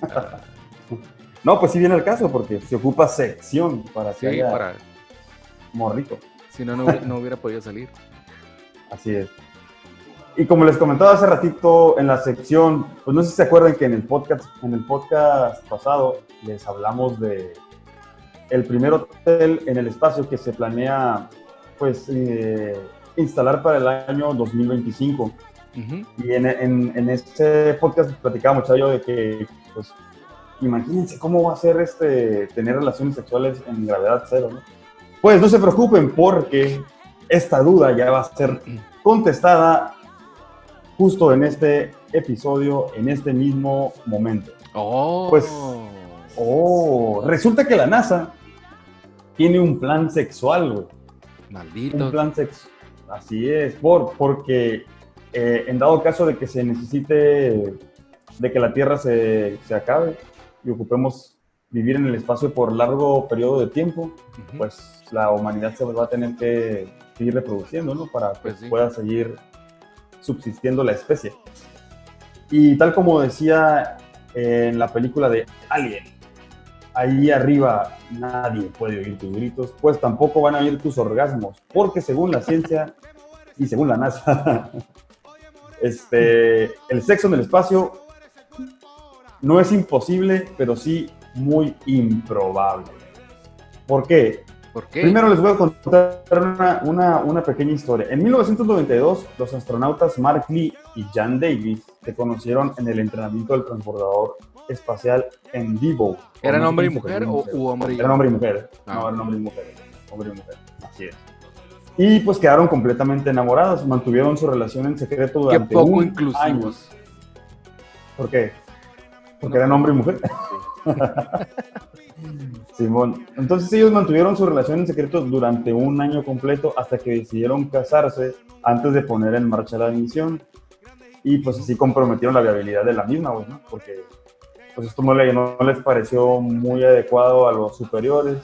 no, pues sí viene el caso, porque se ocupa sección para que Sí, haya para. morrito. Si no, no no hubiera podido salir. Así es. Y como les comentaba hace ratito en la sección, pues no sé si se acuerdan que en el podcast, en el podcast pasado les hablamos de el primer hotel en el espacio que se planea pues eh, instalar para el año 2025. Ujú. Y en, en, en este podcast platicaba mucho yo de que, pues, imagínense cómo va a ser este, tener relaciones sexuales en gravedad cero, ¿no? Pues no se preocupen porque esta duda ya va a ser contestada justo en este episodio, en este mismo momento. Oh. Pues- Oh, resulta que la NASA tiene un plan sexual, güey un Maldito. plan sexual. Así es, por, porque eh, en dado caso de que se necesite, de que la Tierra se, se acabe y ocupemos vivir en el espacio por largo periodo de tiempo, pues la humanidad se va a tener que seguir reproduciendo, ¿no? Para que Pues sí. pueda seguir subsistiendo la especie. Y tal como decía en la película de Alien, ahí arriba nadie puede oír tus gritos, pues tampoco van a oír tus orgasmos, porque según la ciencia y según la NASA, este, el sexo en el espacio no es imposible, pero sí muy improbable. ¿Por qué? ¿Por qué? Primero les voy a contar una, una- una pequeña historia. En 1992, los astronautas Mark Lee y Jan Davis se conocieron en el entrenamiento del transbordador espacial Endeavour. ¿Eran hombre y mujer o u hombre y Eran hombre y mujer. Ah. No, eran hombre y mujer. Hombre y mujer. Así es. Y pues quedaron completamente enamorados. Mantuvieron su relación en secreto Qué durante poco un año. inclusivos. ¿Por qué? Porque No. eran hombre y mujer. Simón. Entonces ellos mantuvieron su relación en secreto durante un año completo hasta que decidieron casarse antes de poner en marcha la misión. Y pues así comprometieron la viabilidad de la misma, güey, ¿no? Porque pues esto no, le- no les pareció muy adecuado a los superiores.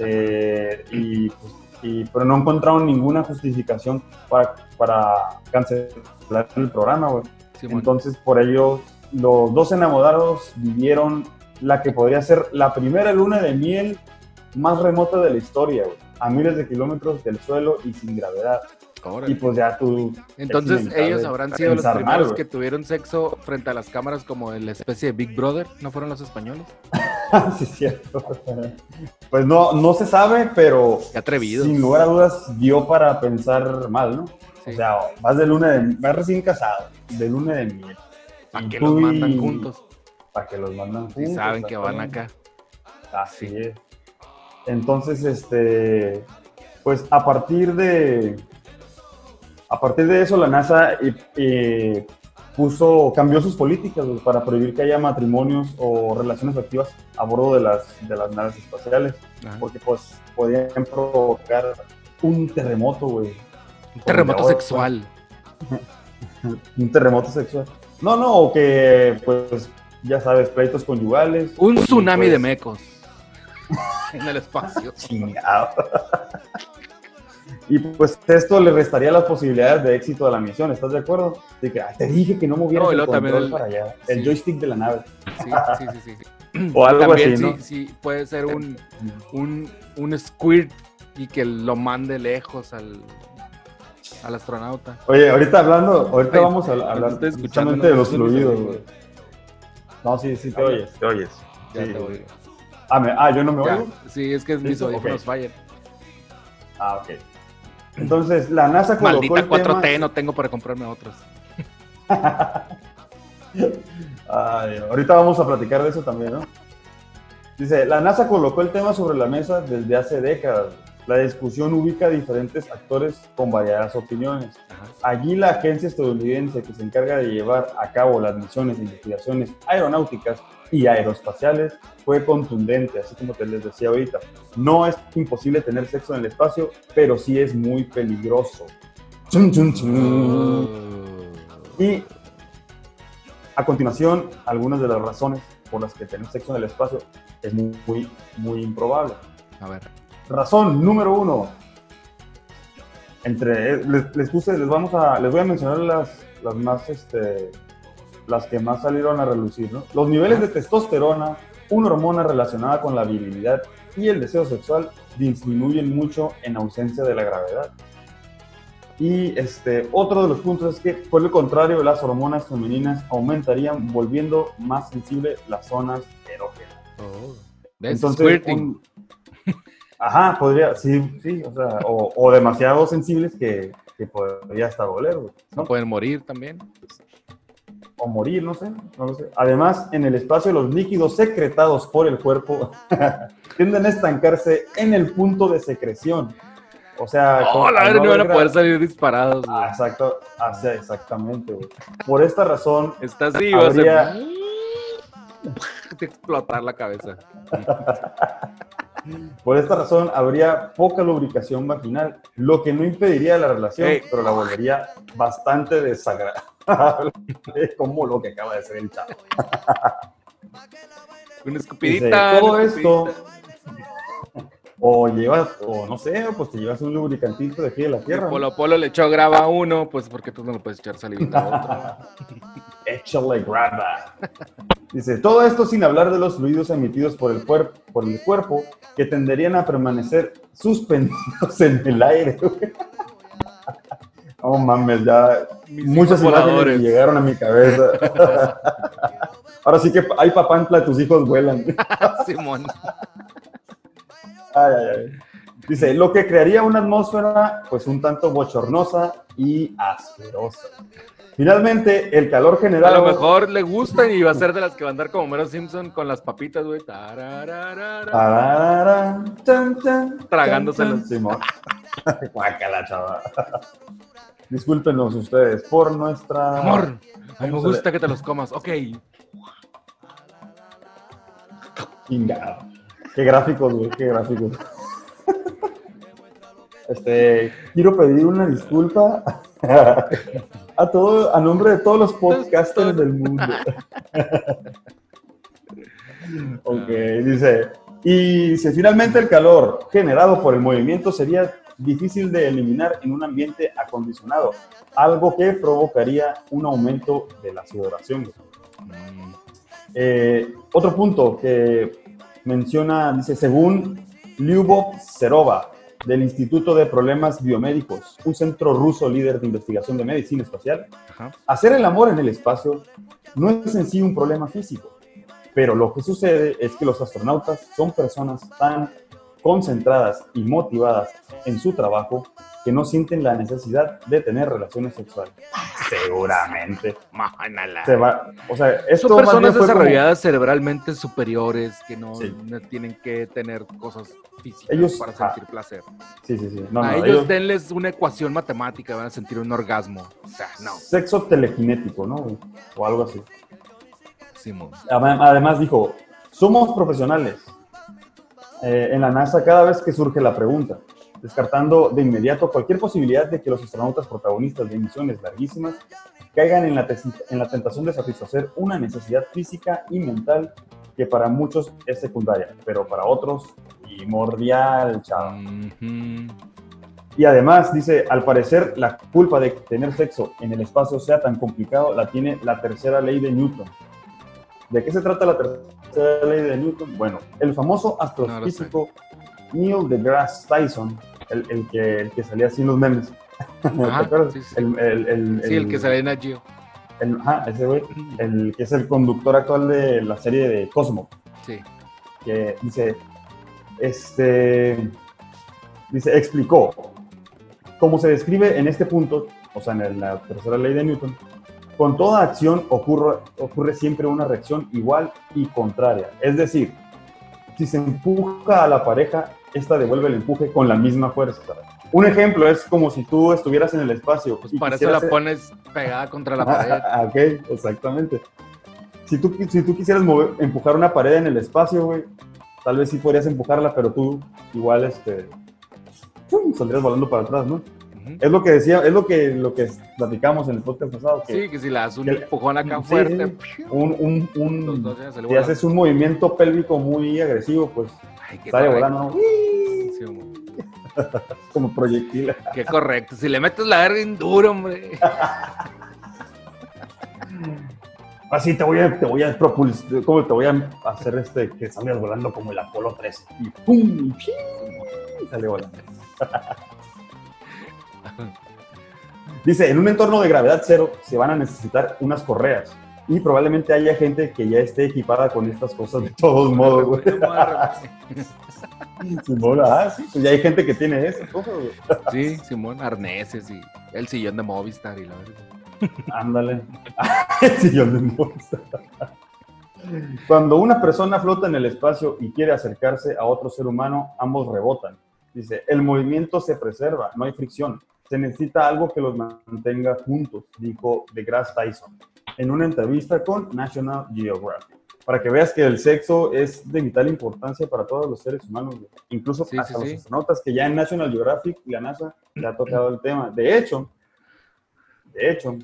eh, y, pues, y- pero no encontraron ninguna justificación para, para cancelar el programa, güey. Simón. Entonces, por ello, los dos enamorados vivieron la que podría ser la primera luna de miel más remota de la historia, güey, a miles de kilómetros del suelo y sin gravedad. Órale. Y pues ya tú... Entonces ellos habrán sido los mal, primeros que tuvieron sexo frente a las cámaras como en la especie de Big Brother, ¿no fueron los españoles? sí, es cierto. Pues no, no se sabe, pero Qué atrevidos. sin lugar a dudas dio para pensar mal, ¿no? Sí. O sea, vas de luna de... vas recién casado, de luna de miel. ¿Para qué los mandan juntos? Para que los mandan juntos, saben que van acá. Así es. Entonces, este, pues a partir de, a partir de eso, la NASA puso, cambió sus políticas para prohibir que haya matrimonios o relaciones afectivas a bordo de las, de las naves espaciales, Ajá. porque pues podían provocar un terremoto, güey, Un terremoto ahora- sexual. un terremoto sexual. No, no, que, pues, ya sabes, pleitos conyugales. Un tsunami pues, de mecos. en el espacio. Chingado. Y pues esto le restaría las posibilidades de éxito de la misión, ¿estás de acuerdo? De que ah, te dije que no movieras No, el control para allá, el joystick de la nave. Sí, sí, sí, sí. sí. O algo También así, sí, ¿no? sí, puede ser un, un, un squirt y que lo mande lejos al, al astronauta. Oye, ahorita hablando, ahorita Ay, vamos a hablar escuchando, de los fluidos, güey. No, sí, sí te Habla. oyes, te oyes. Ya Sí, te oigo. Ah, me- ah, yo no me Ya. oigo. Sí, es que mis ¿Listo? audífonos Ok. fallan. Ah, ok. Entonces, la NASA colocó Maldita el 4T, tema- no tengo para comprarme otros. Ay, ahorita vamos a platicar de eso también, ¿no? Dice, la NASA colocó el tema sobre la mesa desde hace décadas. La discusión ubica a diferentes actores con variadas opiniones. Allí la agencia estadounidense que se encarga de llevar a cabo las misiones de investigaciones aeronáuticas y aeroespaciales fue contundente, así como te les decía ahorita. No es imposible tener sexo en el espacio, pero sí es muy peligroso. Chun. Y a continuación, algunas de las razones por las que tener sexo en el espacio es muy, muy, muy improbable. A ver. Razón número uno. Entre, les, les puse, les vamos a, les voy a mencionar las, las más, este, las que más salieron a relucir, ¿no? Los niveles de testosterona, una hormona relacionada con la virilidad y el deseo sexual disminuyen mucho en ausencia de la gravedad. Y este, otro de los puntos es que, por el contrario, las hormonas femeninas aumentarían, volviendo más sensible las zonas erógenas. Oh. Entonces, un- ajá, podría, sí, sí, o sea, o, o demasiado sensibles que, que podría hasta doler, güey, No ¿no? pueden morir también. O morir, no sé, no lo sé. Además, en el espacio, los líquidos secretados por el cuerpo tienden a estancarse en el punto de secreción. O sea, Oh, la verdad, no van a poder salir disparados. güey. Ah, exacto, ah, sí, exactamente, güey. Por esta razón, Estás así, vas habría- a explotar la cabeza. Por esta razón habría poca lubricación vaginal, lo que no impediría la relación, pero la volvería bastante desagradable, como lo que acaba de hacer el chavo. Una Dice, escupidita. todo una esto. O llevas, o no sé, pues te llevas un lubricantito de aquí de la tierra. Polo Polo le echó graba a uno, pues porque tú no le puedes echar salivita a otro. Échale graba. Dice, todo esto sin hablar de los fluidos emitidos por el, cuerpo, por el cuerpo que tenderían a permanecer suspendidos en el aire. No mames, ya Mis muchas imágenes llegaron a mi cabeza. Ahora sí que hay papantla, tus hijos vuelan. Simón. Ay, ay, ay. Dice, lo que crearía una atmósfera pues un tanto bochornosa y asquerosa. Finalmente, el calor A generado... lo mejor le gustan y va a ser de las que va a andar como Mero Simpson con las papitas, güey. Tragándoselas. Guácala, chava. Discúlpenos ustedes por nuestra... Amor, a mí me ¿Cómo se gusta que te los comas. Ok. Chingado. Qué gráficos, güey, qué gráficos. Este, quiero pedir una disculpa a todo, a nombre de todos los podcasters del mundo. ok, dice, y dice, finalmente el calor generado por el movimiento sería difícil de eliminar en un ambiente acondicionado, algo que provocaría un aumento de la sudoración. Eh, otro punto que menciona, dice, según Lyubov Serova, del Instituto de Problemas Biomédicos, un centro ruso líder de investigación de medicina espacial, Ajá. hacer el amor en el espacio no es en sí un problema físico, pero lo que sucede es que los astronautas son personas tan concentradas y motivadas en su trabajo que no sienten la necesidad de tener relaciones sexuales. Seguramente. Se va, o sea, esto Son personas como- desarrolladas cerebralmente superiores que no, Sí. no tienen que tener cosas físicas Ellos- para sentir placer. Sí, sí, sí. No, a no, ellos, ellos- denles una ecuación matemática, van a sentir un orgasmo. O sea, no. Sexo telequinético, ¿no? O algo así. Simón. Además dijo, somos profesionales eh, en la NASA cada vez que surge la pregunta, descartando de inmediato cualquier posibilidad de que los astronautas protagonistas de misiones larguísimas caigan en la, tesi- en la tentación de satisfacer una necesidad física y mental que para muchos es secundaria, pero para otros primordial, chavo. Ujú. Y además dice, al parecer la culpa de tener sexo en el espacio sea tan complicado la tiene la tercera ley de Newton. ¿De qué se trata la tercera ley de Newton? Bueno, el famoso astrofísico Neil deGrasse Tyson, el, el que, el que salía así en los memes. ¿Te Ajá, acuerdas? sí, sí. El, el- el- Sí, el que sale en Agio. el- ajá, ese güey, el que es el conductor actual de la serie de Cosmo Sí. que dice, este, dice, explicó, como se describe en este punto, o sea, en la tercera ley de Newton, Con toda acción ocurre, ocurre siempre una reacción igual y contraria. Es decir, si se empuja a la pareja, esta devuelve el empuje con la misma fuerza. Un ejemplo es como si tú estuvieras en el espacio. Pues y para eso la pones pegada contra la pared. Ah, ok, exactamente. Si tú, si tú quisieras mover- empujar una pared en el espacio, güey, tal vez sí podrías empujarla, pero tú igual este, ¡pum! saldrías volando para atrás, ¿no? Es lo que decía, es lo que, lo que platicamos en el podcast pasado, que Sí, que si le das un empujón acá sí, fuerte, un, un, un- si haces un movimiento pélvico muy agresivo, pues Ay, qué sale correcto. volando, ¿no? Sí, hombre. como proyectil. Qué correcto. Si le metes la verga en duro, hombre. Así te voy a, te voy a propulsar, como te voy a hacer este, que salgas volando como el Apolo 13. Y ¡pum! Sale volando. Dice, en un entorno de gravedad cero se van a necesitar unas correas. Y probablemente haya gente que ya esté equipada con estas cosas de todos modos, güey. Simón, ah, sí, pues ya hay gente que tiene cosas, güey. Sí, Simón, arneses y el sillón de Movistar y la verga. Ándale. El sillón de Movistar. Cuando una persona flota en el espacio y quiere acercarse a otro ser humano, ambos rebotan. Dice, el movimiento se preserva, no hay fricción. Se necesita algo que los mantenga juntos, dijo deGrasse Tyson en una entrevista con National Geographic. Para que veas que el sexo es de vital importancia para todos los seres humanos, incluso Sí, hasta sí, los sí. astronautas, que ya en National Geographic y la NASA ya ha tocado el tema. De hecho, de hecho,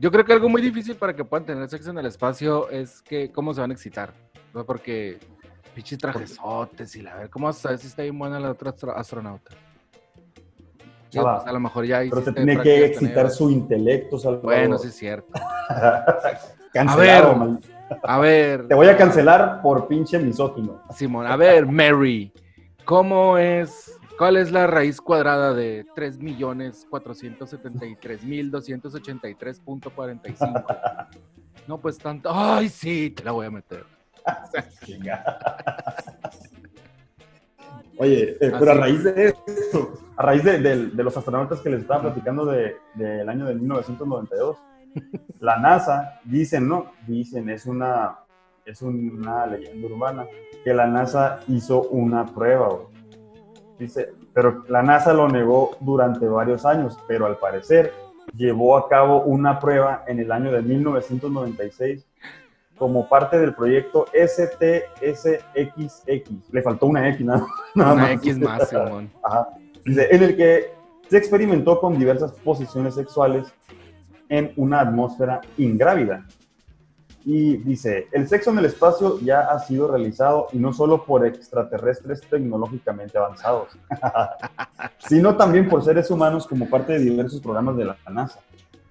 Yo creo que algo muy difícil para que puedan tener sexo en el espacio es que cómo se van a excitar. ¿no? Porque pinches trajesotes y la ver, ¿cómo vas a saber si está bien buena la otra astro- astronauta? Pues, a lo mejor ya pero te tiene que excitar su intelecto, Salvador. Bueno, sí es cierto. Cancelado, A ver. mal- A ver, Te voy a cancelar por pinche misógino. Simón, a ver, Mary, ¿cómo es, cuál es la raíz cuadrada de 3.473.283.45? No, pues tanto. Ay, sí, te la voy a meter. Oye, eh, pero a raíz de esto, a raíz de, de- de los astronautas que les estaba platicando de- del año de 1992, la NASA, dicen, ¿no? Dicen, es una, es una leyenda urbana, que la NASA hizo una prueba, güey. Dice, pero la NASA lo negó durante varios años, pero al parecer llevó a cabo una prueba en el año de 1996 como parte del proyecto STSXX. Le faltó una X, nada, nada Una más. X más, Simón. Ajá. Dice, en el que se experimentó con diversas posiciones sexuales en una atmósfera ingrávida. Y dice, el sexo en el espacio ya ha sido realizado y no solo por extraterrestres tecnológicamente avanzados, sino también por seres humanos como parte de diversos programas de la NASA,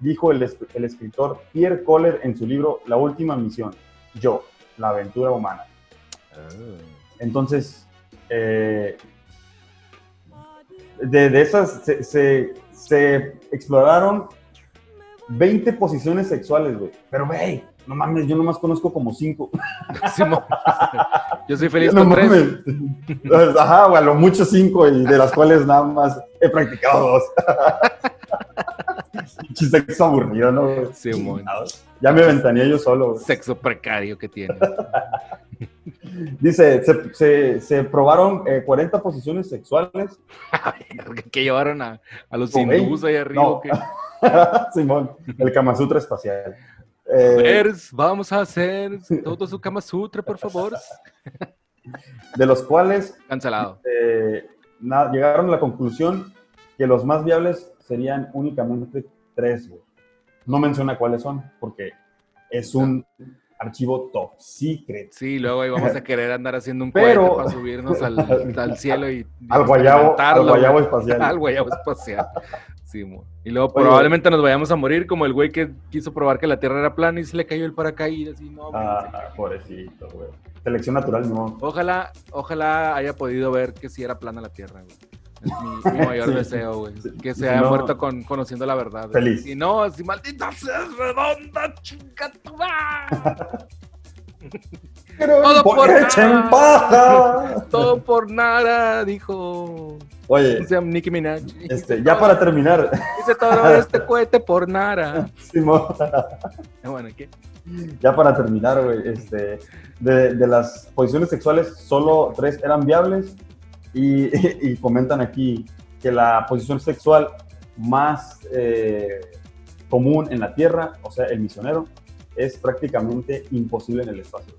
dijo el, el escritor Pierre Kohler en su libro La Última Misión, Yo, la aventura humana. Entonces, eh, de, de esas se, se- se exploraron 20 posiciones sexuales, güey. Pero, güey, no mames, yo nomás conozco como 5. Simón. Yo soy feliz no con tres. mames. Ajá, o a lo mucho 5 y de las cuales nada más he practicado dos. Sexo aburrido, ¿no? Simón. Ya me ventaneé yo solo. güey. Sexo precario que tiene. Dice, se, se- se probaron eh, 40 posiciones sexuales que llevaron a, a los hindús ahí arriba. no. Simón, el Kama Sutra espacial. Eh, vamos a hacer todo su Kama Sutra, por favor. de los cuales Cancelado. eh, na- llegaron a la conclusión que los más viables serían únicamente tres. güey. No menciona cuáles son, porque es un archivo top secret. Sí, luego ahí vamos a querer andar haciendo un Pero- para subirnos al, al cielo y, Al guayabo, al guayabo espacial. Al guayabo espacial. Sí, y luego Oye. probablemente nos vayamos a morir como el güey que quiso probar que la Tierra era plana y se le cayó el paracaídas y no. Ah, pobrecito, güey. Selección natural, no. Ojalá, ojalá haya podido ver que sí era plana la Tierra, güey. Es mi, mi mayor Sí. deseo, güey. Sí, Que se haya no. muerto con, conociendo la verdad. Feliz. Y no, así maldita sea es redonda, chinga tu madre. Pero Todo por echen nada. Todo por nada, dijo. Oye, Nicki Minaj. este, ya para terminar, Hice todo este cohete por Nara. Simón, Bueno, ¿qué? ya para terminar, güey, este, de, de las posiciones sexuales, solo tres eran viables y, y comentan aquí que la posición sexual más eh, común en la Tierra, o sea, el misionero, es prácticamente imposible en el espacio.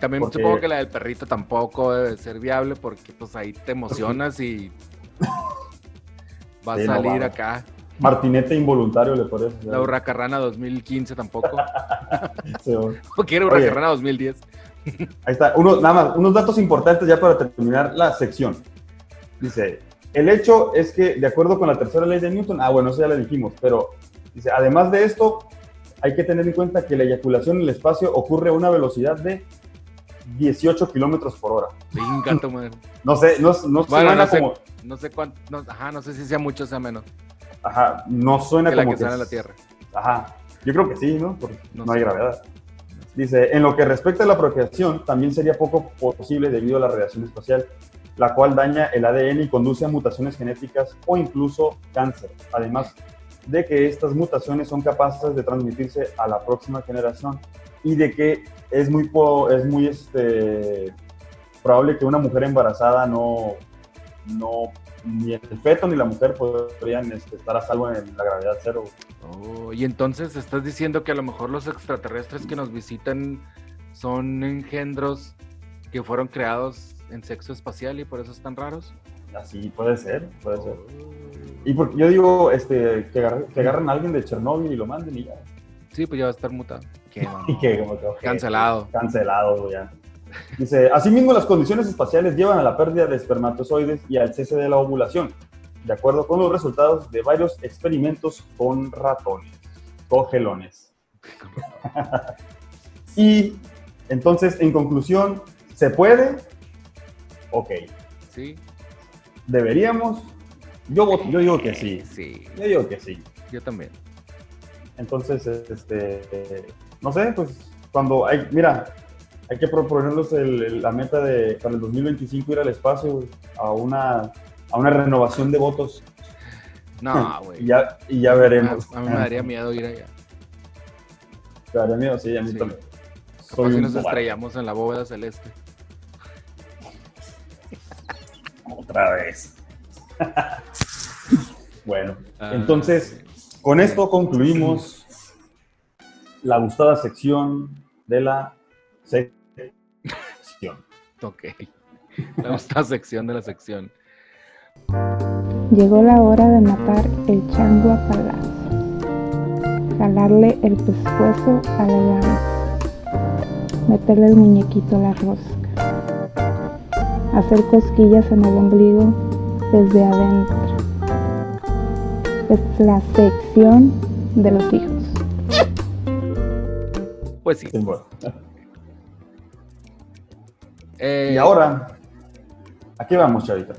También Porque- supongo que la del perrito tampoco debe ser viable porque pues ahí te emocionas y va a Sí, no, salir acá. Martinete involuntario le parece. La Hurracarrana 2015 tampoco. Sí. ¿O quiere Oye. Hurracarrana 2010? Ahí está, uno, nada más, unos datos importantes ya para terminar la sección. Dice, el hecho es que, de acuerdo con la tercera ley de Newton, ah, bueno, eso ya lo dijimos, pero dice, además de esto, hay que tener en cuenta que la eyaculación en el espacio ocurre a una velocidad de 18 kilómetros por hora. Venga, tu madre. No sé, no, no Bueno, suena no sé, como, no sé cuánto, no, ajá, no sé si sea mucho o sea menos ajá, no suena que la como que sale en la Tierra. Ajá, yo creo que sí, ¿no? Porque No no, hay sé. gravedad. Dice, en lo que respecta a la procreación, también sería poco posible debido a la radiación espacial, la cual daña el ADN y conduce a mutaciones genéticas o incluso cáncer. Además de que estas mutaciones son capaces de transmitirse a la próxima generación y de que es muy, es muy este, probable que una mujer embarazada no, no, ni el feto ni la mujer podrían este, estar a salvo en la gravedad cero. Oh, y entonces estás diciendo que a lo mejor los extraterrestres que nos visitan son engendros que fueron creados en sexo espacial y por eso están raros. Así puede ser, puede ser. Y porque yo digo, este, que, agarre- que agarren a alguien de Chernóbil y lo manden y ya. Sí, pues ya va a estar mutado. Qué mamón. Y que como que, ojete, Cancelado. Cancelado, ya. Dice, asimismo las condiciones espaciales llevan a la pérdida de espermatozoides y al cese de la ovulación, de acuerdo con los resultados de varios experimentos con ratones, cogelones. y entonces, en conclusión, ¿se puede? Ok. Sí. ¿Deberíamos? Yo, yo digo que sí. Sí, Yo digo que sí. yo también. Entonces, este, no sé, pues cuando hay, mira, hay que proponernos la meta de para el 2025 ir al espacio güey, a una, a una renovación de votos No, güey. y ya, y ya veremos. a mí me daría miedo ir allá. ¿Te daría miedo? Sí, a mí Sí. también. Capaz si nos estrellamos en la bóveda celeste. Otra vez. bueno, Ah, entonces, con esto concluimos la gustada sección de la sección. Ok. La sección de la sección. Llegó la hora de matar el chango a palazo. Jalarle el pescuezo a la llama. Meterle el muñequito a la rosca. Hacer cosquillas en el ombligo desde adentro. Es la sección de los hijos. Pues sí. Sí, bueno. Eh, Y ahora, ¿a qué vamos, Chavita?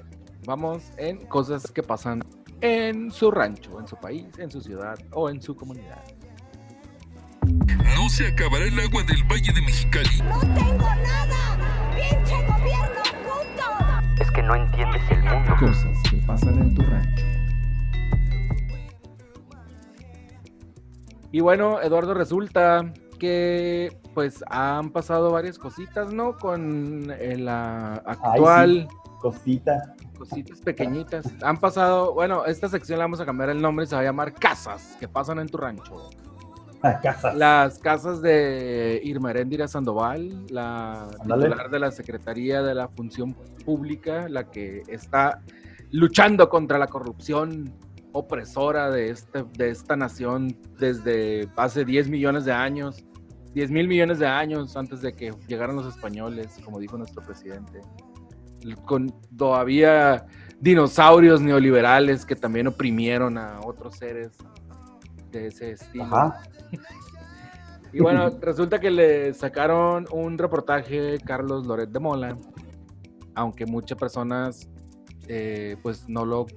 Vamos en cosas que pasan en su rancho, en su país, en su ciudad o en su comunidad. No se acabará el agua del Valle de Mexicali. ¡No tengo nada! ¡Pinche gobierno puto! Es que no entiendes el mundo. Cosas que pasan en tu rancho. Y bueno, Eduardo, resulta que pues han pasado varias cositas, ¿no? Con eh, la actual, Cosita. cositas pequeñitas. Han pasado, bueno, esta sección le vamos a cambiar el nombre y se va a llamar Casas que pasan en tu rancho. A casa. Las casas de Irma Heréndira Sandoval, la titular de la Secretaría de la Función Pública, la que está luchando contra la corrupción opresora de, este, de esta nación desde hace 10 millones de años, 10 mil millones de años antes de que llegaran los españoles, como dijo nuestro presidente. Con todavía dinosaurios neoliberales que también oprimieron a otros seres de ese estilo. Ajá. Y bueno, resulta que le sacaron un reportaje Carlos Loret de Mola, aunque muchas personas eh, pues no lo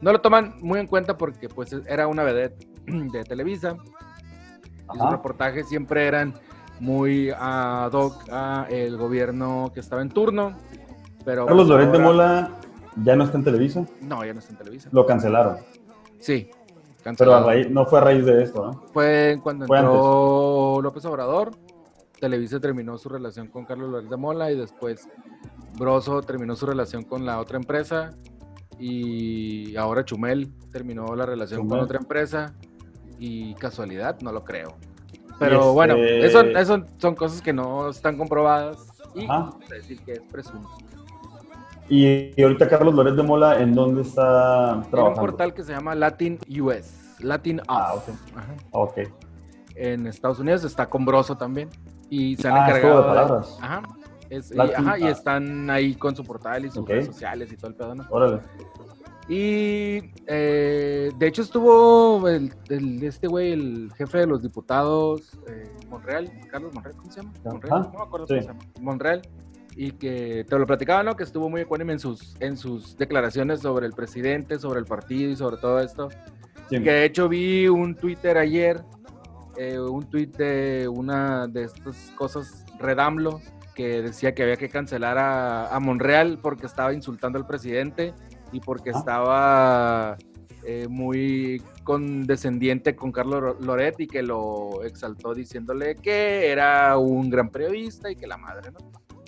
no lo toman muy en cuenta porque pues era una vedette de Televisa y sus Ajá. reportajes siempre eran muy ad hoc a el gobierno que estaba en turno Pero Carlos pues, Loret de Mola ya no está en Televisa. No, ya no está en Televisa. Lo cancelaron. Sí. Pero a raíz, no fue a raíz de esto, ¿no? Fue cuando Fue entró López Obrador, Televisa terminó su relación con Carlos Loret de Mola y después Broso terminó su relación con la otra empresa y ahora Chumel terminó la relación con otra empresa y casualidad, no lo creo. Pero este- bueno, eso, eso son cosas que no están comprobadas y Ajá. decir que es presunto. Y, y ahorita Carlos Loret de Mola, ¿en dónde está Hay un trabajando? portal que se llama Latin US, Latin Us. Ah, ok. Ajá. Ok. en Estados Unidos, está con Broso también. Y se han Ah, encargado. de palabras. Ajá. Es- y, ajá, y están ahí con su portal y sus redes sociales y todo el pedo, ¿no? Órale. Y eh, de hecho estuvo el, el- este güey, el jefe de los diputados, eh, Monreal, Carlos Monreal, ¿cómo se llama? Monreal, no me acuerdo sí. cómo se llama. Monreal. Y que te lo platicaba, ¿no? Que estuvo muy ecuánime en sus, en sus declaraciones sobre el presidente, sobre el partido y sobre todo esto. Sí. Que de hecho vi un Twitter ayer, eh, un tweet de una de estas cosas, Redamlo, que decía que había que cancelar a, a Monreal porque estaba insultando al presidente y porque Ah. estaba eh, muy condescendiente con Carlos Loret y que lo exaltó diciéndole que era un gran periodista y que la madre, ¿no?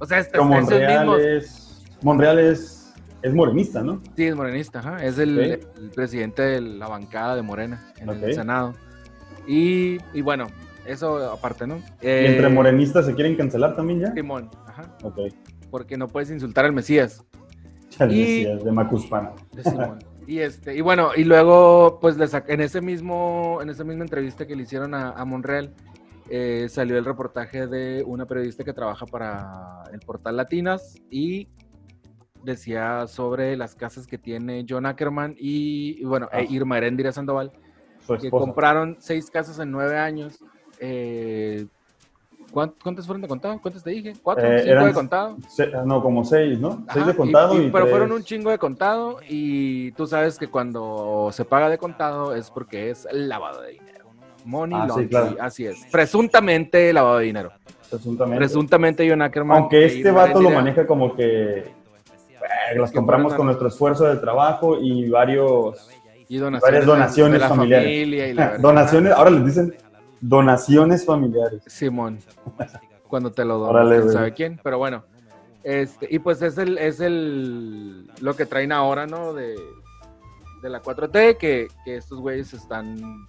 O sea, este, Monreal mismos... es, Monreal es, es morenista, ¿no? Sí, es morenista, ajá. es el, presidente de la bancada de Morena en el Senado. Y, y bueno, eso aparte, ¿no? Y Eh, entre morenistas se quieren cancelar también ya. Simón, ajá, Ok. porque no puedes insultar al Mesías. Y- de Macuspana. de Simón. y este, y bueno, y luego, pues le sac- en ese mismo, en esa misma entrevista que le hicieron a, a Monreal, eh, salió el reportaje de una periodista que trabaja para el portal Latinas y decía sobre las casas que tiene John Ackerman y, y bueno, e Ah. Irma Heréndira Sandoval, que compraron seis casas en nueve años. Eh, ¿cuán- ¿Cuántas fueron de contado? ¿Cuántas te dije? ¿Cuatro? Eh, ¿Cinco eran de contado? Se- no, como seis, ¿no? seis de contado y, pero fueron un chingo de contado y tú sabes que cuando se paga de contado es porque es lavado de dinero. Money Ah, sí, laundering, claro. así es. Presuntamente lavado de dinero. presuntamente. Presuntamente John Ackerman. Aunque este vato lo maneja como que eh, las compramos con nuestro esfuerzo de trabajo y varios y donaciones varias donaciones de la familiares. familia y la verga. donaciones, ahora les dicen donaciones familiares. Simón. Cuando te lo donan, quién sabe quién, pero bueno. Este, y pues es el, es el lo que traen ahora, ¿no? De, de la 4T, que, que estos güeyes están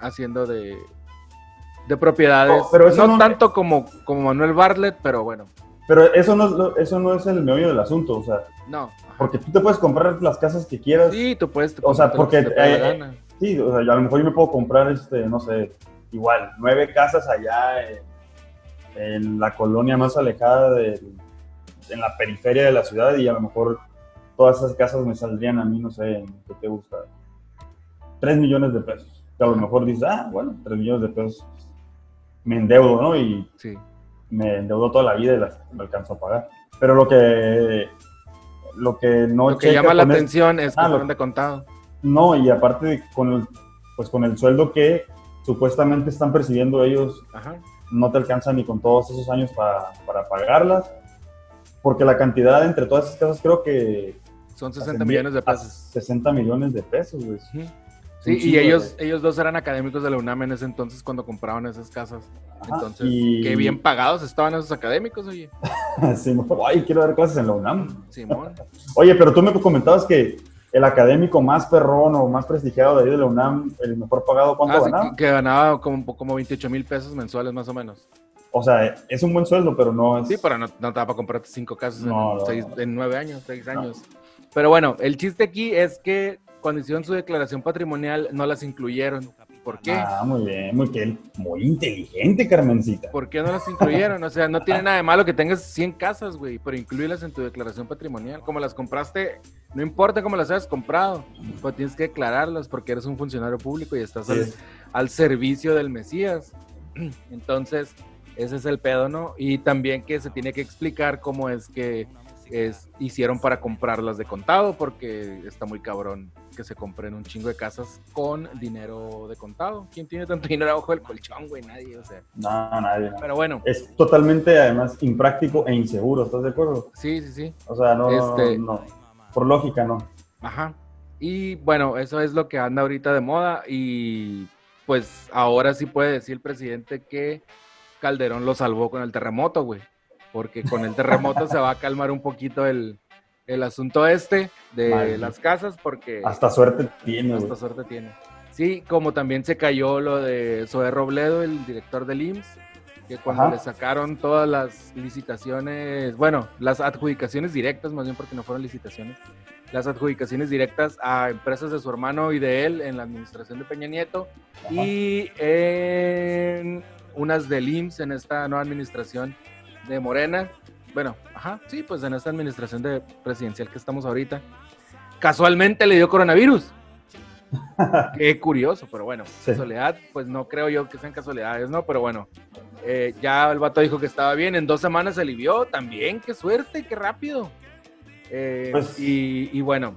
haciendo de, de propiedades. Oh, pero eso no, no- tanto como, como Manuel Bartlett, pero bueno. Pero eso no, es eso no es el meollo del asunto, o sea, No. porque tú te puedes comprar las casas que quieras. Sí, tú puedes. O sea, porque, eh, gana. Sí, o sea, a lo mejor yo me puedo comprar, este, no sé, igual, nueve casas allá en, en la colonia más alejada, de, en la periferia de la ciudad, y a lo mejor todas esas casas me saldrían a mí, no sé, en ¿qué te gusta? Tres millones de pesos. Que a lo mejor dices, ah, bueno, tres millones de pesos. Me endeudo, ¿no? Y Sí. me endeudo toda la vida y las me alcanzo a pagar. Pero lo que, lo que no Lo que llama la es- atención es que Ah, lo- fueron de contado. no, y aparte con el, pues con el sueldo que supuestamente están percibiendo ellos, Ajá. no te alcanza ni con todos esos años para, para pagarlas, porque la cantidad entre todas esas casas creo que... Son 60 ascendía millones de pesos. 60 millones de pesos, güey. Un Sí, y ellos, ellos dos eran académicos de la UNAM en ese entonces cuando compraban esas casas. Ajá, Entonces, y- qué bien pagados estaban esos académicos, oye. Sí, ay, quiero dar clases en la UNAM. Simón. Oye, pero tú me comentabas que el académico más perrón o más prestigiado de ahí de la UNAM, el mejor pagado, ¿cuánto Ah, sí, ganaba? que, que ganaba como, como 28 mil pesos mensuales más o menos. O sea, es un buen sueldo, pero no es... Sí, pero no, no te da para comprarte cinco casas No, en, no, seis- en nueve años, seis años. Pero bueno, el chiste aquí es que cuando hicieron su declaración patrimonial no las incluyeron. ¿Por qué? Ah, muy bien, muy, que- muy inteligente, Carmencita. ¿Por qué no las incluyeron? O sea, no tiene nada de malo que tengas 100 casas, güey, pero incluirlas en tu declaración patrimonial. Como las compraste, no importa cómo las hayas comprado, pero tienes que declararlas porque eres un funcionario público y estás Sí, al, es- al servicio del Mesías. Entonces, ese es el pedo, ¿no? Y también que se tiene que explicar cómo es que es, hicieron para comprarlas de contado porque está muy cabrón que se compren un chingo de casas con dinero de contado. ¿Quién tiene tanto dinero abajo del colchón, güey? Nadie, o sea. No, nadie. Pero bueno, Es totalmente, además, impráctico e inseguro, ¿estás de acuerdo? sí, sí, sí. O sea, no, no, Este- no. Por lógica, no. Ajá. Y bueno, eso es lo que anda ahorita de moda y pues ahora sí puede decir el presidente que Calderón lo salvó con el terremoto, güey. Porque con el terremoto se va a calmar un poquito el, el asunto este de Vale. las casas porque Hasta suerte tiene, hasta suerte tiene. Sí, como también se cayó lo de Zoé Robledo, el director del IMSS, que cuando Ajá. le sacaron todas las licitaciones, bueno, las adjudicaciones directas, más bien porque no fueron licitaciones, las adjudicaciones directas a empresas de su hermano y de él en la administración de Peña Nieto Ajá. y en unas del IMSS en esta nueva administración de Morena. Bueno, ajá, sí, pues en esta administración de presidencial que estamos ahorita. Casualmente le dio coronavirus. Qué curioso, pero bueno, Sí. casualidad, pues no creo yo que sean casualidades, ¿no? Pero bueno, eh, ya el vato dijo que estaba bien, en dos semanas se alivió, también, qué suerte, qué rápido. Eh, Pues- y, y bueno,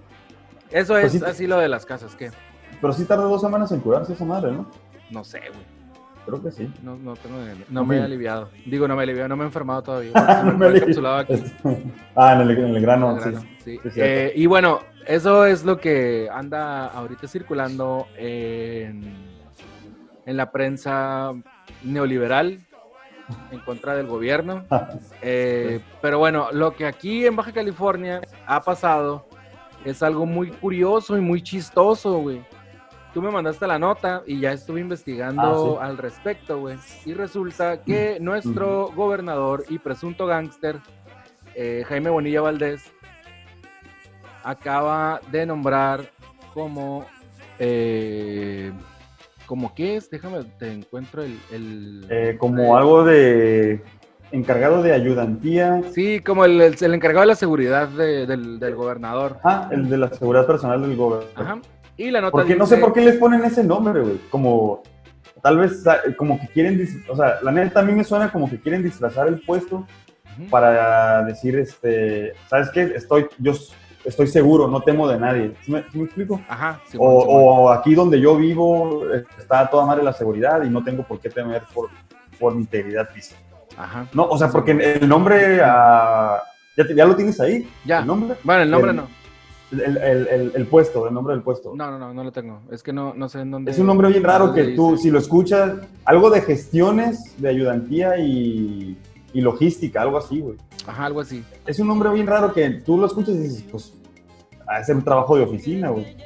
eso Pues es sí así lo de las casas, que Pero sí tardó dos semanas en curarse esa madre, ¿no? no sé, güey. Creo que sí. No, no, tengo no me he aliviado. Digo, no me he aliviado, no me he enfermado todavía. No me he aliviado. encapsulado aquí. ah, en el, en el grano, en el grano, sí. sí. Eh, y bueno, eso es lo que anda ahorita circulando en, en la prensa neoliberal en contra del gobierno. Eh, pero bueno, lo que aquí en Baja California ha pasado es algo muy curioso y muy chistoso, güey. Tú me mandaste la nota y ya estuve investigando Ah, al respecto, güey. Y resulta que nuestro gobernador y presunto gángster, eh, Jaime Bonilla Valdés, acaba de nombrar como... Eh, ¿Como qué es? Déjame, te encuentro el... el- Eh, como algo de encargado de ayudantía. Sí, como el, el- el encargado de la seguridad de- del, del gobernador. Ah, el de la seguridad personal del gobierno. Ajá. Y la nota Porque no sé por qué les ponen ese nombre, güey. Como, tal vez, como que quieren, o sea, la neta a mí me suena como que quieren disfrazar el puesto para decir, este, ¿sabes qué? Estoy, yo estoy seguro, no temo de nadie. ¿Sí me, sí me explico? Ajá. O, aquí donde yo vivo está toda madre la seguridad y no tengo por qué temer por, por mi integridad física. Ajá. No, o sea, porque el nombre, ah, ya, te- ya lo tienes ahí, Ya. el nombre, Bueno, el nombre el- no. El, el- el- el puesto, el nombre del puesto. No, no, no, no lo tengo. Es que no, no sé en dónde. Es un nombre bien raro que tú, dice. si lo escuchas, algo de gestiones, de ayudantía y, y logística, algo así, güey. Ajá, algo así. Es un nombre bien raro que tú lo escuchas y dices, pues, de ser un trabajo de oficina, güey.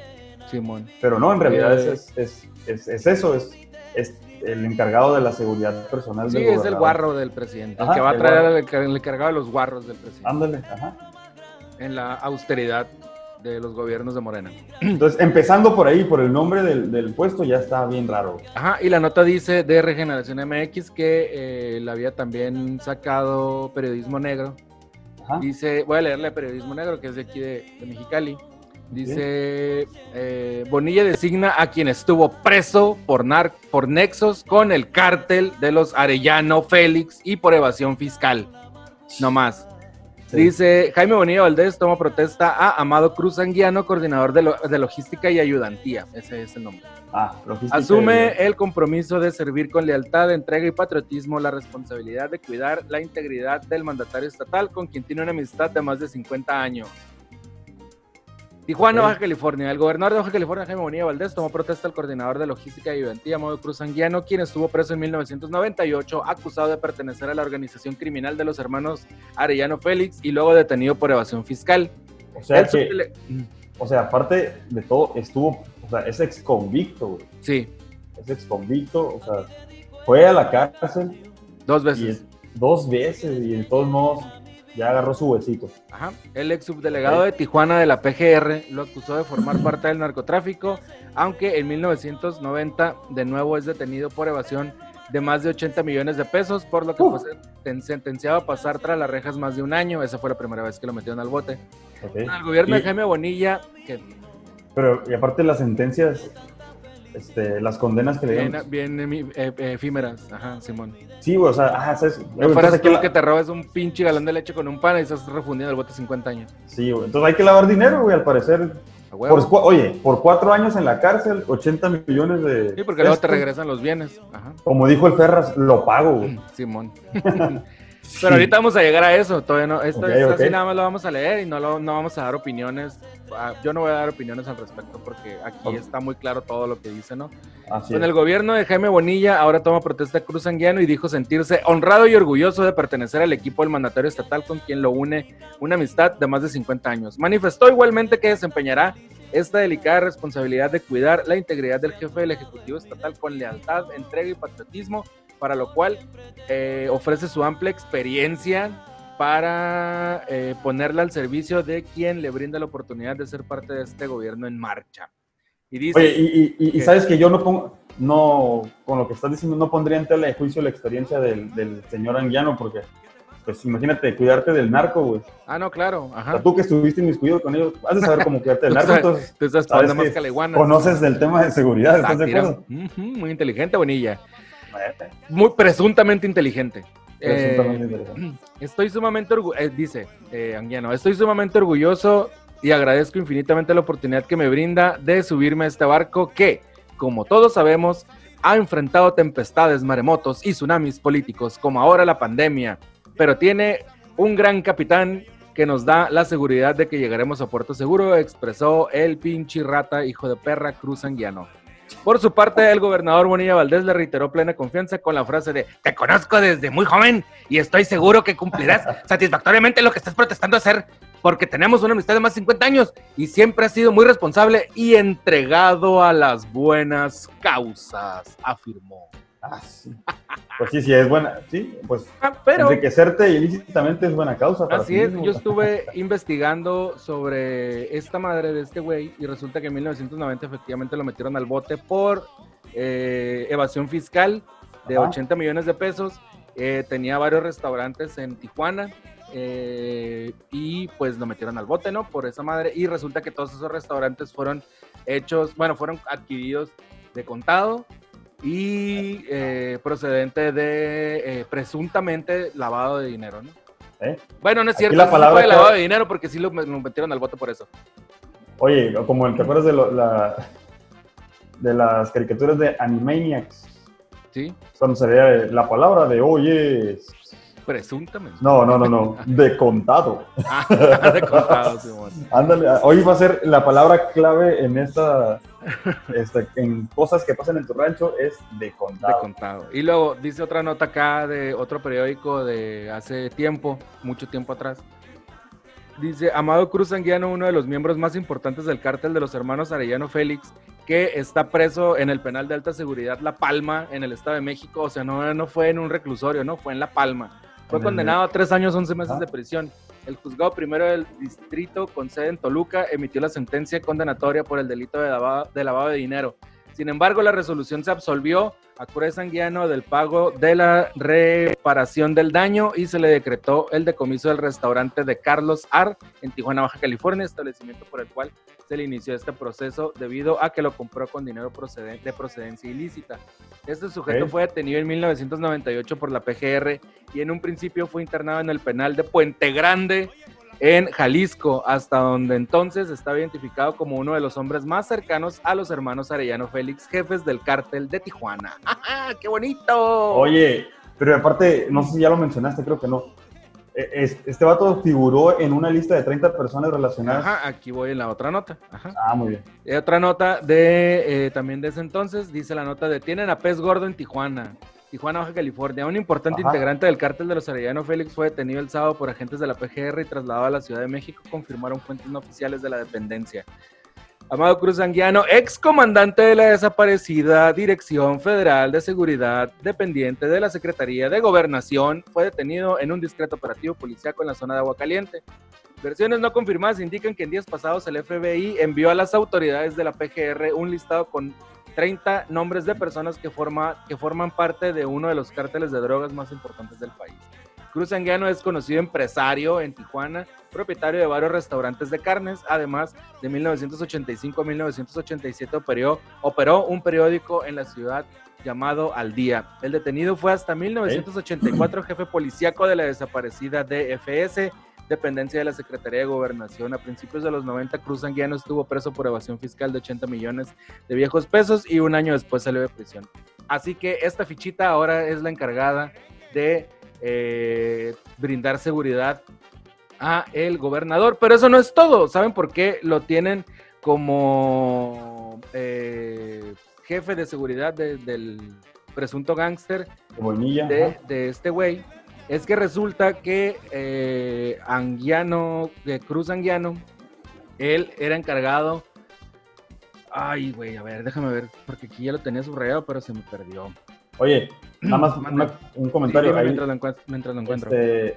Simón. Pero no, en realidad Eh. es, es, es, es eso, es, es el encargado de la seguridad personal Sí, del es el guarro del presidente. el que va a traer al encargado de los guarros del presidente. Ándale, ajá. En la austeridad de los gobiernos de Morena. Entonces, empezando por ahí, por el nombre del, del puesto, ya está bien raro. Ajá, y la nota dice de Regeneración MX que eh, le había también sacado periodismo negro. Ajá. Dice, voy a leerle periodismo negro, que es de aquí de, de Mexicali. Dice, eh, Bonilla designa a quien estuvo preso por, nar por nexos con el cártel de los Arellano Félix y por evasión fiscal. No más. Sí. Dice, Jaime Bonilla Valdés toma protesta a Amado Cruz Anguiano, coordinador de, lo- de logística y ayudantía. Ese es el nombre. Ah, logística Asume y- el compromiso de servir con lealtad, entrega y patriotismo la responsabilidad de cuidar la integridad del mandatario estatal con quien tiene una amistad de más de 50 años. Tijuana. Baja California. El gobernador de Baja California, Jaime Bonilla Valdés, tomó protesta al coordinador de logística y ayudantía, Modo Cruz Anguiano, quien estuvo preso en 1998, acusado de pertenecer a la organización criminal de los hermanos Arellano Félix y luego detenido por evasión fiscal. O sea, que, o sea, aparte de todo, estuvo, o sea, es ex convicto, güey. Sí, Es ex convicto, o sea, fue a la cárcel dos y veces. dos veces y de todos modos ya agarró su huesito. Ajá. El ex subdelegado de Tijuana de la PGR lo acusó de formar parte del narcotráfico, aunque en 1990 de nuevo es detenido por evasión de más de 80 millones de pesos, por lo que Uh. fue sen- sentenciado a pasar tras las rejas más de un año. Esa fue la primera vez que lo metieron al bote. El gobierno Y- de Jaime Bonilla, que Pero, y aparte las sentencias, este, las condenas que le dieron. bien emi- eh, eh, efímeras. Ajá, Simón. Sí, güey, o sea, ah, ¿sabes? No fueras tú la- que te robes un pinche galón de leche con un pan y estás refundiendo el bote 50 años. Sí, güey, entonces hay que lavar dinero, güey, al parecer. Por, oye, por cuatro años en la cárcel, 80 millones de... Sí, porque luego te regresan los bienes. Ajá. Como dijo el Ferras, lo pago, güey. Simón. Pero ahorita vamos a llegar a eso. Todavía no. Esto Ok, es así nada más lo vamos a leer y no, lo, no vamos a dar opiniones. Ah, Yo no voy a dar opiniones al respecto porque aquí Ok. está muy claro todo lo que dice, ¿no? Así Con es. el gobierno de Jaime Bonilla ahora toma protesta Cruz Anguiano y dijo sentirse honrado y orgulloso de pertenecer al equipo del mandatario estatal con quien lo une una amistad de más de 50 años. Manifestó igualmente que desempeñará esta delicada responsabilidad de cuidar la integridad del jefe del Ejecutivo Estatal con lealtad, entrega y patriotismo, para lo cual eh, ofrece su amplia experiencia para eh, ponerla al servicio de quien le brinda la oportunidad de ser parte de este gobierno en marcha. Y dice, Oye, y, sabes que yo no pongo, no, con lo que estás diciendo, no pondría en tela de juicio la experiencia del, del señor Anguiano, porque, pues imagínate, cuidarte del narco, güey. ah, no, claro, O ajá. sea, tú que estuviste inmiscuido con ellos, has de saber cómo cuidarte del narco, sabes- entonces Tú estás sabes más que conoces del tema de seguridad, ¿estás de acuerdo? Muy inteligente, Bonilla. Muy presuntamente inteligente. Presuntamente Eh, interesante. Estoy sumamente orgulloso, dice eh, estoy sumamente orgulloso y agradezco infinitamente la oportunidad que me brinda de subirme a este barco que, como todos sabemos, ha enfrentado tempestades, maremotos y tsunamis políticos, como ahora la pandemia, pero tiene un gran capitán que nos da la seguridad de que llegaremos a puerto seguro, expresó el pinche rata hijo de perra Cruz Anguiano. Por su parte, el gobernador Bonilla Valdés le reiteró plena confianza con la frase de Te conozco desde muy joven y estoy seguro que cumplirás satisfactoriamente lo que estás protestando hacer, porque tenemos una amistad de más de 50 años y siempre has sido muy responsable y entregado a las buenas causas, afirmó. Ah, sí. Pues sí, sí, es buena, sí, pues Ah, pero enriquecerte ilícitamente es buena causa. para así es, mismo. yo estuve investigando sobre esta madre de este güey y resulta que en 1990 efectivamente lo metieron al bote por eh, evasión fiscal de Ajá. 80 millones de pesos. Eh, tenía varios restaurantes en Tijuana eh, y pues lo metieron al bote, ¿no? Por esa madre. Y resulta que todos esos restaurantes fueron hechos, bueno, fueron adquiridos de contado y eh, procedente de eh, presuntamente lavado de dinero, ¿no? ¿Eh? Bueno, no es cierto, la no fue palabra de clave- lavado de dinero porque sí lo, lo metieron al bote por eso. Oye, como el que acuerdas de, lo- la, de las caricaturas de Animaniacs, Sí, cuando sería la palabra de oye, presuntamente. no, no, no, no, de contado. Ah, de contado, Simón. Ándale, hoy va a ser la palabra clave en esta, esta- en cosas que pasan en tu rancho es de De contado. Y luego dice otra nota acá de otro periódico de hace tiempo, mucho tiempo atrás. Dice, Amado Cruz Anguiano, uno de los miembros más importantes del cártel de los hermanos Arellano Félix, que está preso en el penal de alta seguridad La Palma, en el Estado de México. O sea, no, no fue en un reclusorio, no, fue en La Palma. Fue condenado a tres años, once meses de prisión. El juzgado primero del distrito con sede en Toluca emitió la sentencia condenatoria por el delito de lavado de, lavado de dinero. Sin embargo, la resolución se absolvió a Cruz Anguiano del pago de la reparación del daño y se le decretó el decomiso del restaurante de Carlos Ar en Tijuana, Baja California, establecimiento por el cual se le inició este proceso debido a que lo compró con dinero proceden- de procedencia ilícita. Este sujeto fue detenido en 1998 por la PGR y en un principio fue internado en el penal de Puente Grande en Jalisco, hasta donde entonces estaba identificado como uno de los hombres más cercanos a los hermanos Arellano Félix, jefes del cártel de Tijuana. ¡Ah, ¡Qué bonito! Oye, pero aparte, no sé si ya lo mencionaste, creo que no. Eh, es- Este vato figuró en una lista de 30 personas relacionadas. Ajá, aquí voy en la otra nota. Ajá. Ah, muy bien. Y otra nota de eh, también de ese entonces, dice la nota, detienen a Pez Gordo en Tijuana. Tijuana, Baja California. Un importante Ajá. integrante del cártel de los Arellano Félix fue detenido el sábado por agentes de la PGR y trasladado a la Ciudad de México, confirmaron fuentes no oficiales de la dependencia. Amado Cruz Anguiano, ex comandante de la desaparecida Dirección Federal de Seguridad, dependiente de la Secretaría de Gobernación, fue detenido en un discreto operativo policiaco en la zona de Aguacaliente. Versiones no confirmadas indican que en días pasados el FBI envió a las autoridades de la PGR un listado con 30 nombres de personas que, forma, que forman parte de uno de los cárteles de drogas más importantes del país. Cruz Anguiano es conocido empresario en Tijuana, propietario de varios restaurantes de carnes. Además, de 1985 a 1987 operó, operó un periódico en la ciudad llamado Al Día. El detenido fue hasta 1984 jefe policíaco de la desaparecida DFS, dependencia de la Secretaría de Gobernación. A principios de los 90, Cruz Anguiano estuvo preso por evasión fiscal de 80 millones de viejos pesos y un año después salió de prisión. Así que esta fichita ahora es la encargada de eh, brindar seguridad a el gobernador. Pero eso no es todo. ¿Saben por qué lo tienen como eh, jefe de seguridad de- del presunto gángster de, de este güey? Es que resulta que eh, Anguiano, de Cruz Anguiano, él era encargado. Ay, güey, a ver, déjame ver, porque aquí ya lo tenía subrayado, pero se me perdió. Oye, nada más una- un comentario. Sí, ahí, mientras, lo encuent- mientras lo encuentro. este,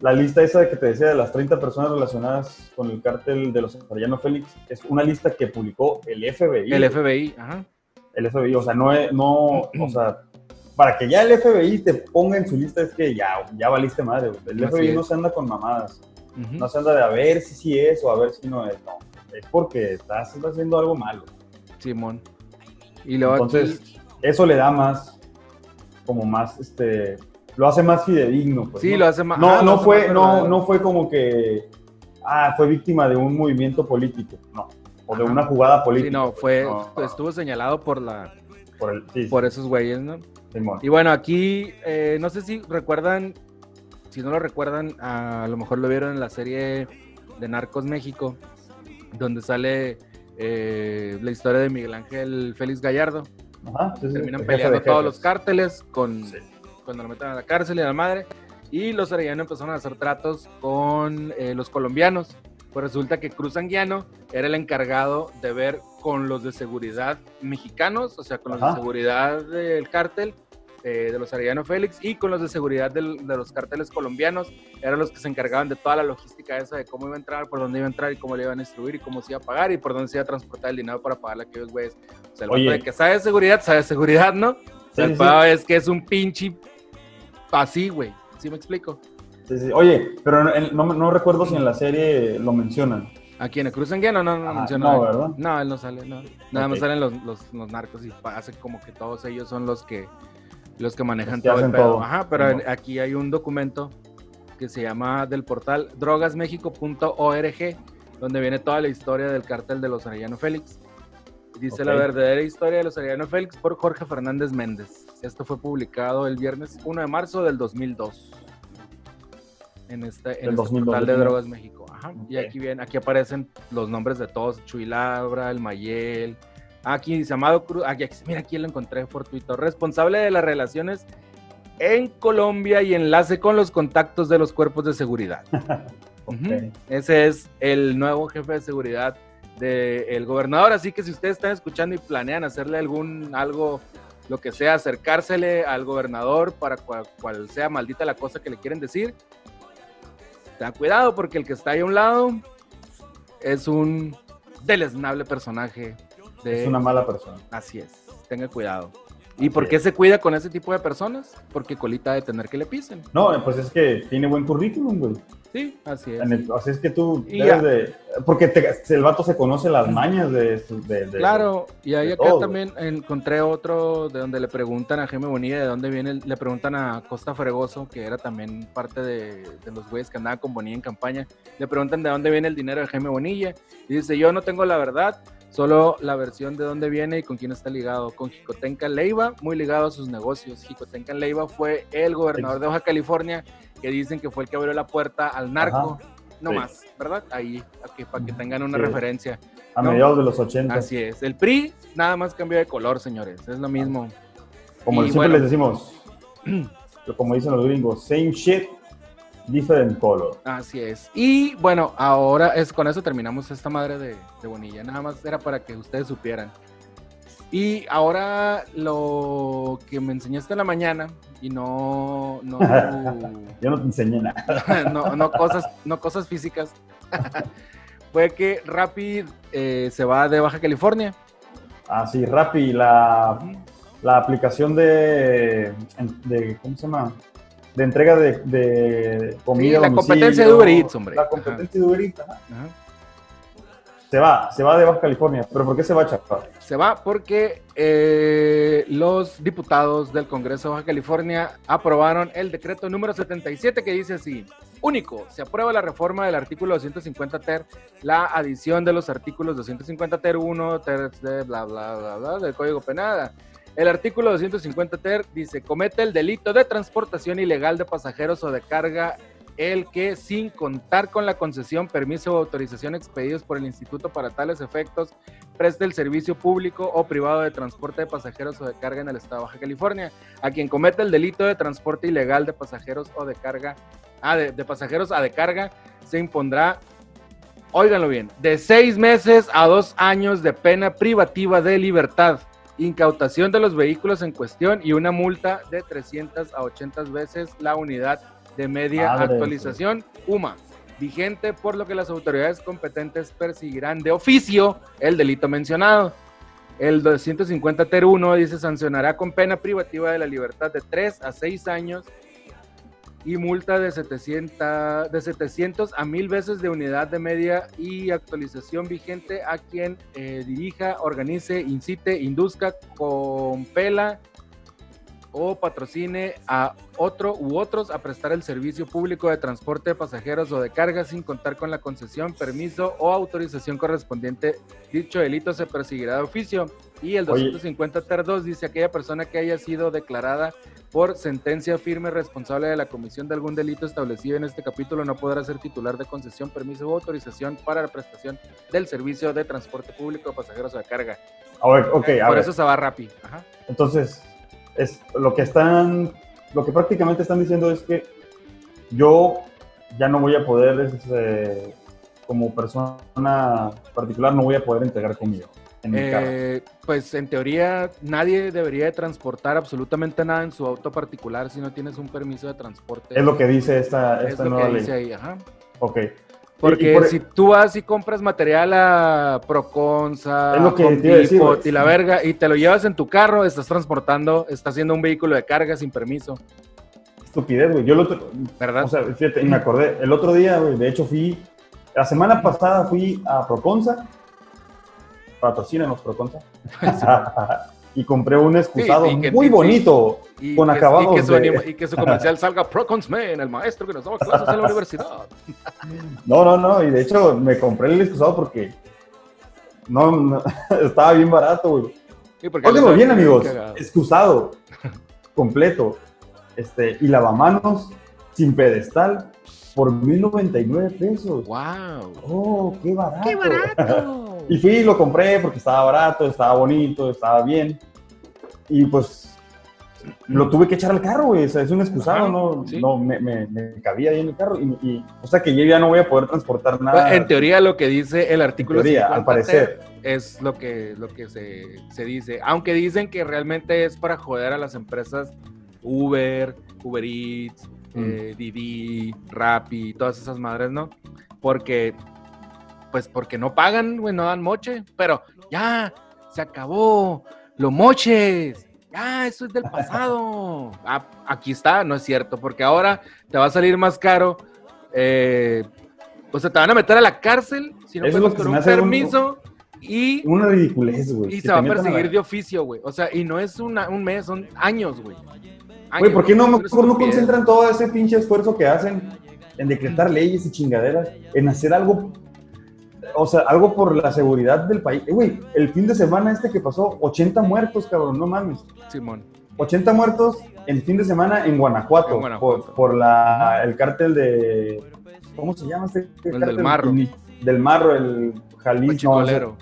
la lista esa que te decía de las 30 personas relacionadas con el cártel de los Arellano Félix es una lista que publicó el FBI. el FBI, ajá. El FBI, o sea, no, no, o sea, para que ya el FBI te ponga en su lista es que ya, ya valiste madre, güey. El Así FBI es. no se anda con mamadas, no se anda de a ver si sí es o a ver si no es, no. Es porque estás haciendo algo malo. Simón. Y luego Entonces, aquí, eso le da más, como más, este, lo hace más fidedigno. Pues, sí, ¿no? lo hace más. No, ah, lo no hace fue, más no, no fue como que, ah, fue víctima de un movimiento político, no, o de Ajá. una jugada Sí, política. no, pues, fue, no, estuvo señalado por la, por el, sí, por esos güeyes, ¿no? Simón. Y bueno, aquí, eh, no sé si recuerdan, si no lo recuerdan, a lo mejor lo vieron en la serie de Narcos México, donde sale eh, la historia de Miguel Ángel Félix Gallardo. Ajá, sí, sí, Terminan peleando todos jefes. los cárteles con, Sí. cuando lo meten a la cárcel y a la madre. Y los Arellano empezaron a hacer tratos con eh, los colombianos. Pues resulta que Cruz Anguiano era el encargado de ver con los de seguridad mexicanos, o sea, con los Ajá. de seguridad del cártel eh, de los Arellano Félix y con los de seguridad del- de los cárteles colombianos. Eran los que se encargaban de toda la logística esa de cómo iba a entrar, por dónde iba a entrar y cómo le iban a instruir y cómo se iba a pagar y por dónde se iba a transportar el dinero para pagarle a aquellos güeyes. O sea, el Oye. de que sabe de seguridad, sabe de seguridad, ¿no? O sea, Sí, el sí, es que es un pinche así, güey. ¿Sí me explico? Sí. Oye, pero en- no, no recuerdo si en la serie lo mencionan. Aquí en el Cruz Anguiano no, no, Ajá, menciona. no. ¿verdad? No, él no sale, no. Nada más salen los, los, los narcos y hace como que todos ellos son los que los que manejan Los que todo el pedo. todo. Ajá, pero aquí hay un documento que se llama del portal drogasmexico.org, donde viene toda la historia del cártel de los Arellano Félix. Dice la verdadera historia de los Arellano Félix por Jorge Fernández Méndez. Esto fue publicado el viernes 1 de marzo del 2002. En este, en este 2002, portal de. Drogas México. Ajá. Y Ok. aquí, viene, aquí aparecen los nombres de todos: Chuy Labra, el Mayel. Aquí dice Amado Cruz. Aquí, mira, aquí lo encontré fortuito. Responsable de las relaciones en Colombia y enlace con los contactos de los cuerpos de seguridad. Ok. Ujú. Ese es el nuevo jefe de seguridad del gobernador. Así que si ustedes están escuchando y planean hacerle algún algo, lo que sea, acercársele al gobernador para cual, cual sea maldita la cosa que le quieren decir, ten cuidado porque el que está ahí a un lado es un deleznable personaje. De... Es una mala persona. Así es, tenga cuidado. ¿Y por qué se cuida con ese tipo de personas? Porque colita de tener que le pisen. No, pues es que tiene buen currículum, güey. Sí, así es. El- Así es que tú debes de... Porque te- el vato se conoce las mañas de... de- de- Claro, y ahí acá todo. también encontré otro de donde le preguntan a Jaime Bonilla de dónde viene, le preguntan a Costa Fregoso, que era también parte de, los güeyes que andaban con Bonilla en campaña, le preguntan de dónde viene el dinero de Jaime Bonilla, y dice, yo no tengo la verdad, solo la versión de dónde viene y con quién está ligado, con Jicotenca Leiva, muy ligado a sus negocios. Jicotenca Leiva fue el gobernador de Baja California, que dicen que fue el que abrió la puerta al narco, no Sí. más, ¿verdad? Ahí, aquí, para que tengan una Sí. referencia. a ¿no? mediados de los 80. Así es. El PRI nada más cambió de color, señores. Es lo mismo. Como Y siempre bueno. les decimos, como dicen los gringos, same shit, different color. Así es. Y bueno, ahora es con eso terminamos esta madre de, de Bonilla. Nada más era para que ustedes supieran. Y ahora lo que me enseñaste en la mañana y no no, Yo no te enseñé nada. no, no cosas no cosas físicas fue que Rapid eh, se va de Baja California. Ah, sí, Rappi, la, la aplicación de, de, ¿cómo se llama? de entrega de, de comida. Sí, la competencia de Uber Eats, hombre. La competencia de Uber Eats, ajá. Ajá. Se va, se va de Baja California. ¿Pero por qué se va, chapa? Se va porque eh, los diputados del Congreso de Baja California aprobaron el decreto número 77 que dice así. Único, se aprueba la reforma del artículo 250 ter, la adición de los artículos 250 ter 1, ter de bla bla bla bla del Código Penal. El artículo 250 ter dice, comete el delito de transportación ilegal de pasajeros o de carga el que sin contar con la concesión, permiso o autorización expedidos por el instituto para tales efectos, preste el servicio público o privado de transporte de pasajeros o de carga en el estado de Baja California. A quien cometa el delito de transporte ilegal de pasajeros o de carga, ah, de, pasajeros a de carga, se impondrá, óiganlo bien, de seis meses a dos años de pena privativa de libertad, incautación de los vehículos en cuestión y una multa de 300 a 80 veces la unidad de media Madre, actualización UMA, vigente por lo que las autoridades competentes perseguirán de oficio el delito mencionado. El 250 ter 1 dice sancionará con pena privativa de la libertad de 3 a 6 años y multa de 700, de 700 a 1000 veces de unidad de media y actualización vigente a quien eh, dirija, organice, incite, induzca, compela o patrocine a otro u otros a prestar el servicio público de transporte de pasajeros o de carga sin contar con la concesión, permiso o autorización correspondiente. Dicho delito se perseguirá de oficio. Y el Oye. 250 ter 2 dice aquella persona que haya sido declarada por sentencia firme responsable de la comisión de algún delito establecido en este capítulo no podrá ser titular de concesión, permiso o autorización para la prestación del servicio de transporte público de pasajeros o de carga. A ver, ok, a Por ver. eso se va rápido. Entonces, es lo que están, lo que prácticamente están diciendo es que yo ya no voy a poder, este, como persona particular, no voy a poder entregar comida en. Eh, pues en teoría nadie debería de transportar absolutamente nada en su auto particular si no tienes un permiso de transporte. Es lo que dice esta, Es esta lo nueva que ley. dice ahí, ajá. Ok. Porque por- si tú vas y compras material a Proconza, Es lo que decir, y la verga, y te lo llevas en tu carro, estás transportando, estás haciendo un vehículo de carga sin permiso, Estupidez, güey. Yo lo otro- ¿verdad? O sea, fíjate, y me acordé, el otro día, güey, de hecho fui, la semana pasada fui a Proconza, patrocínanos Proconza, y compré un excusado y que- muy y- bonito, y, con que, acabados y que su de- anima- y que su comercial salga Proconsman, el maestro que nos daba clases en la universidad. No, no, no, y de hecho me compré el excusado porque no, no, estaba bien barato, güey. Les- bien, amigos, cagado. excusado, completo, este, y lavamanos sin pedestal por 1099 pesos. ¡Wow! Oh, qué barato. ¡Qué barato! Y fui y lo compré porque estaba barato, estaba bonito, estaba bien. Y pues lo tuve que echar al carro, güey. O sea, es un excusado, Ajá, no, sí. no me, me- me cabía ahí en el carro. Y, y- o sea que yo ya no voy a poder transportar nada. en teoría lo que dice el artículo teoría, 50 al parecer. es lo que, lo que se, se dice. Aunque dicen que realmente es para joder a las empresas Uber, Uber Eats, Mm. eh, Didi, Rappi, todas esas madres, ¿no? Porque, pues porque no pagan, güey, no dan moche. Pero ya, se acabó, los moches. Ya, eso es del pasado. Ah, aquí está, no es cierto, porque ahora te va a salir más caro. eh, o sea, te van a meter a la cárcel si no Eso es cuentas lo que con un permiso y, Una ridiculez, güey. y se va a perseguir la- de oficio, güey. O sea, y no es una- un mes, son años, güey. Güey, ¿por qué no, mejor no concentran todo ese pinche esfuerzo que hacen en decretar leyes y chingaderas, en hacer algo, o sea, algo por la seguridad del país? Eh, Güey, el fin de semana este que pasó, 80 muertos, cabrón, no mames. Simón. 80 muertos el fin de semana en Guanajuato, En Guanajuato. Por, por la, el cártel de... ¿Cómo se llama este El cártel? del Marro. Del Marro, el Jalisco. no, Chicolero.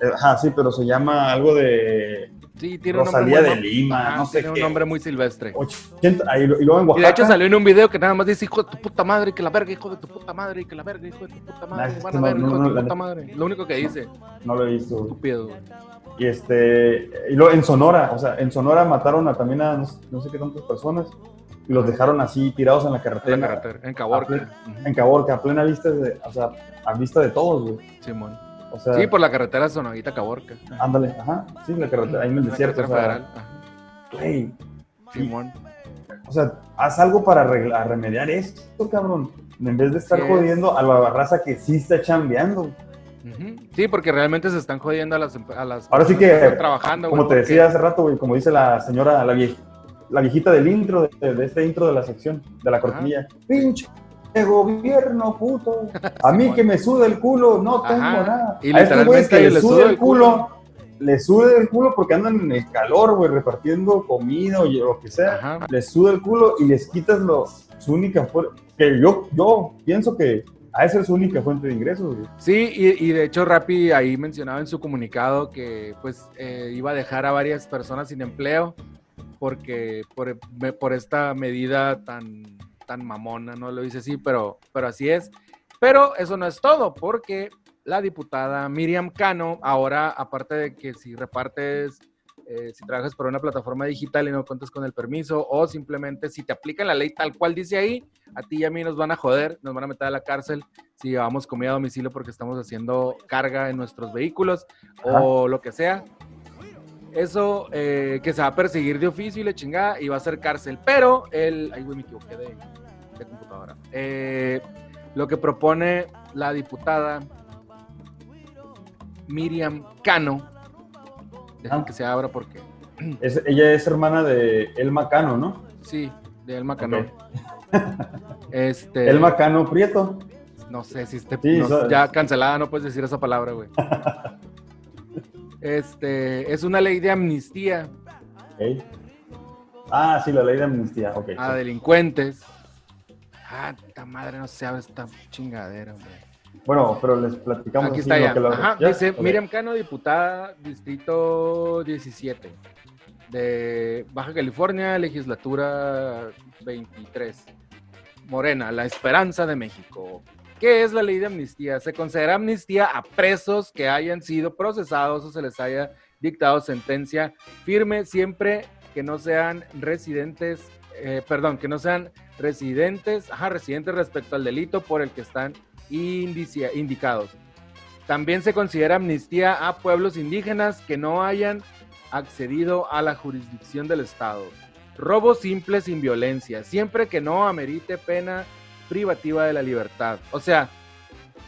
eh, Ajá, sí, pero se llama algo de Sí, tiene un Rosalía nombre de Lima, Ajá, no sé tiene qué. un nombre muy silvestre. 80, ahí y luego en Y Oaxaca. de hecho salió en un video que nada más dice hijo de tu puta madre, y que la verga, hijo de tu puta madre, y que la verga, hijo de tu puta madre, van a no, ver, no, hijo no, de tu puta madre. Lo único que dice, No lo he visto. estúpido. güey. Y este, y luego en Sonora, o sea, en Sonora mataron a también a no, sé- no sé qué tantas personas y los dejaron así tirados en la En carretera. la carretera, en Caborca. Ujú. En Caborca, a plena vista de, o sea, a vista de todos, güey. Simón. O sea, Sí, por la carretera Sonaguita Caborca. ándale, ajá, sí, la carretera, ahí en el La desierto, o sea, güey, Simón. o sea, haz algo para arreglar- remediar esto, cabrón. En vez de estar Sí jodiendo a la raza que sí está chambeando. Sí, porque realmente se están jodiendo a las, a las Ahora sí que, están trabajando, como te porque- decía hace rato, güey, como dice la señora, la, vie- la viejita del intro, de, de este intro de la sección, de la cortinilla. Pinche gobierno, puto. A mí que me suda el culo, no tengo Ajá. nada. Y a estos güeyes que le suda el culo, les suda el culo porque andan en el calor, güey, repartiendo comida o lo que sea. Ajá. Les suda el culo y les quitas lo, su única fuente. Que yo, yo pienso que a esa es su única fuente de ingresos, güey. Sí, y, y de hecho Rappi ahí mencionaba en su comunicado que pues eh, iba a dejar a varias personas sin empleo porque por, por esta medida tan, tan mamona, no lo dice así, pero, pero así es. Pero eso no es todo, porque la diputada Miriam Cano, ahora aparte de que si repartes, eh, si trabajas por una plataforma digital y no cuentas con el permiso, o simplemente si te aplican la ley tal cual dice ahí, a ti y a mí nos van a joder, nos van a meter a la cárcel si llevamos comida a domicilio porque estamos haciendo carga en nuestros vehículos o lo que sea. Eso eh, que se va a perseguir de oficio y le chingada y va a ser cárcel. Pero el. Ay, güey, me equivoqué de. Eh, lo que propone la diputada Miriam Cano. Dejen Ah. que se abra porque. Es- ella es hermana de Elma Cano, ¿no? Sí, de Elma Cano. Este. Elma Cano Prieto. No sé si esté Sí, no- so- ya cancelada, no puedes decir esa palabra, güey. Este, es una ley de amnistía. Ah, sí, la ley de amnistía. Ok. a delincuentes. Ah, esta madre no se abre esta chingadera, güey. Bueno, pero les platicamos Aquí está lo ya. lo- Ajá, ¿Ya? dice. Miriam Cano, diputada, distrito 17 de Baja California, legislatura 23. Morena, la esperanza de México. ¿Qué es la ley de amnistía? Se considera amnistía a presos que hayan sido procesados o se les haya dictado sentencia firme siempre que no sean residentes, eh, perdón, que no sean residentes, ajá, residentes respecto al delito por el que están indicia- indicados. También se considera amnistía a pueblos indígenas que no hayan accedido a la jurisdicción del Estado. Robo simple sin violencia, siempre que no amerite pena privativa de la libertad. O sea,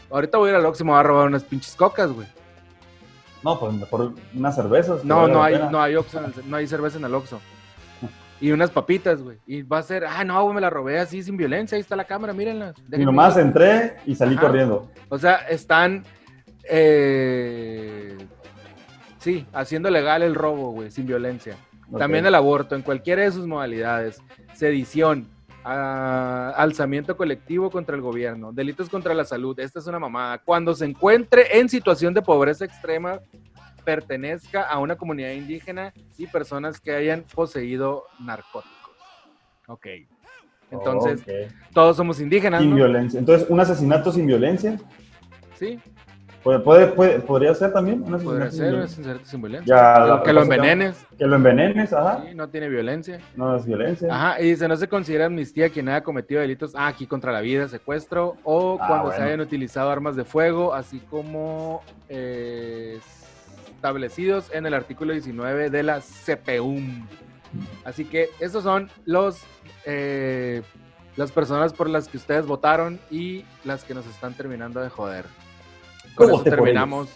ahorita voy a ir al Oxxo y me voy a robar unas pinches cocas, güey. No, pues mejor unas cervezas. No, no hay, no hay Oxxo no hay cerveza en el Oxxo. Y unas papitas, güey. Y va a ser, ah, no, güey, me la robé así sin violencia. Ahí está la cámara, mírenla. Y nomás ir". entré y salí Ajá. corriendo. O sea, están, eh, sí, haciendo legal el robo, güey, sin violencia. También el aborto, en cualquiera de sus modalidades. Sedición, ah, alzamiento colectivo contra el gobierno, delitos contra la salud. Esta es una mamada. Cuando se encuentre en situación de pobreza extrema, pertenezca a una comunidad indígena y personas que hayan poseído narcóticos. Ok. Entonces, todos somos indígenas, Sin ¿no? violencia. Entonces, un asesinato sin violencia. Sí, ¿Puede, puede, puede- podría ser también un asesinato podría sin ser un asesinato sin violencia. Ya, Que- lo envenenes. Que lo envenenes, ajá. Sí, no tiene violencia. No es violencia. Ajá, y dice, no se considera amnistía quien haya cometido delitos ah, aquí contra la vida, secuestro, o Ah, cuando se hayan utilizado armas de fuego, así como eh, establecidos en el artículo 19 de la CPUM. Así que esos son los eh, las personas por las que ustedes votaron y las que nos están terminando de joder. Con eso terminamos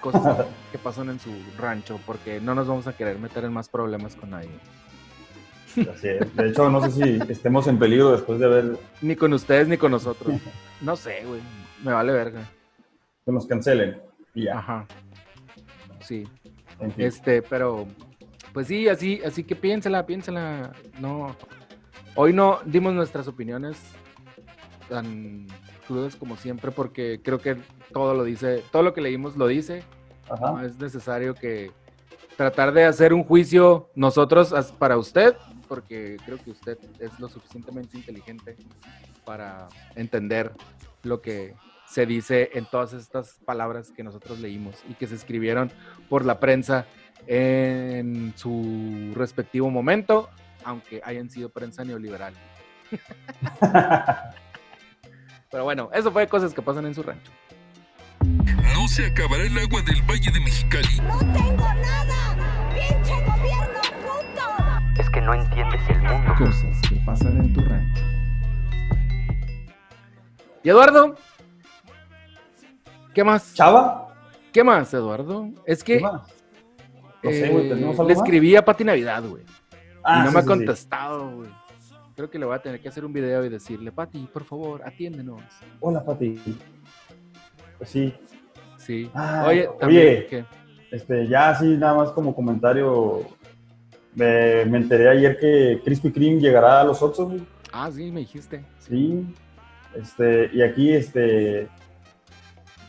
cosas que pasan en su rancho, porque no nos vamos a querer meter en más problemas con nadie. Así es. De hecho, no sé si estemos en peligro después de ver Ni con ustedes ni con nosotros. No sé, güey. Me vale verga. que nos cancelen. Y ya. Ajá. Sí. Este, pero. Pues sí, así, así que piénsela, piénsela. No. Hoy no dimos nuestras opiniones tan crudas como siempre, porque creo que todo lo dice, todo lo que leímos lo dice. Ajá. No es necesario que tratar de hacer un juicio nosotros para usted, porque creo que usted es lo suficientemente inteligente para entender lo que se dice en todas estas palabras que nosotros leímos y que se escribieron por la prensa en su respectivo momento, aunque hayan sido prensa neoliberal. Pero bueno, eso fue cosas que pasan en su rancho. No se acabará el agua del Valle de Mexicali. No tengo nada. Pinche gobierno puto. Es que no entiendes el mundo. Cosas que pasan en tu rancho. Y Eduardo, ¿Qué más? ¿Chava? ¿Qué más, Eduardo? Es que ¿Qué más? No sé, güey, eh, ¿tenemos algo le escribí a Pati Navidad, güey. Ah, y no sí, me ha sí, contestado, güey. Creo que le voy a tener que hacer un video y decirle, Pati, por favor, atiéndenos. Hola, Pati. Pues sí, Sí. Ah, oye, también, oye. ¿qué? este, ya así nada más como comentario, me, me enteré ayer que Krispy Kreme llegará a los Oxxos, güey. Ah, sí, me dijiste. Sí, este, y aquí, este,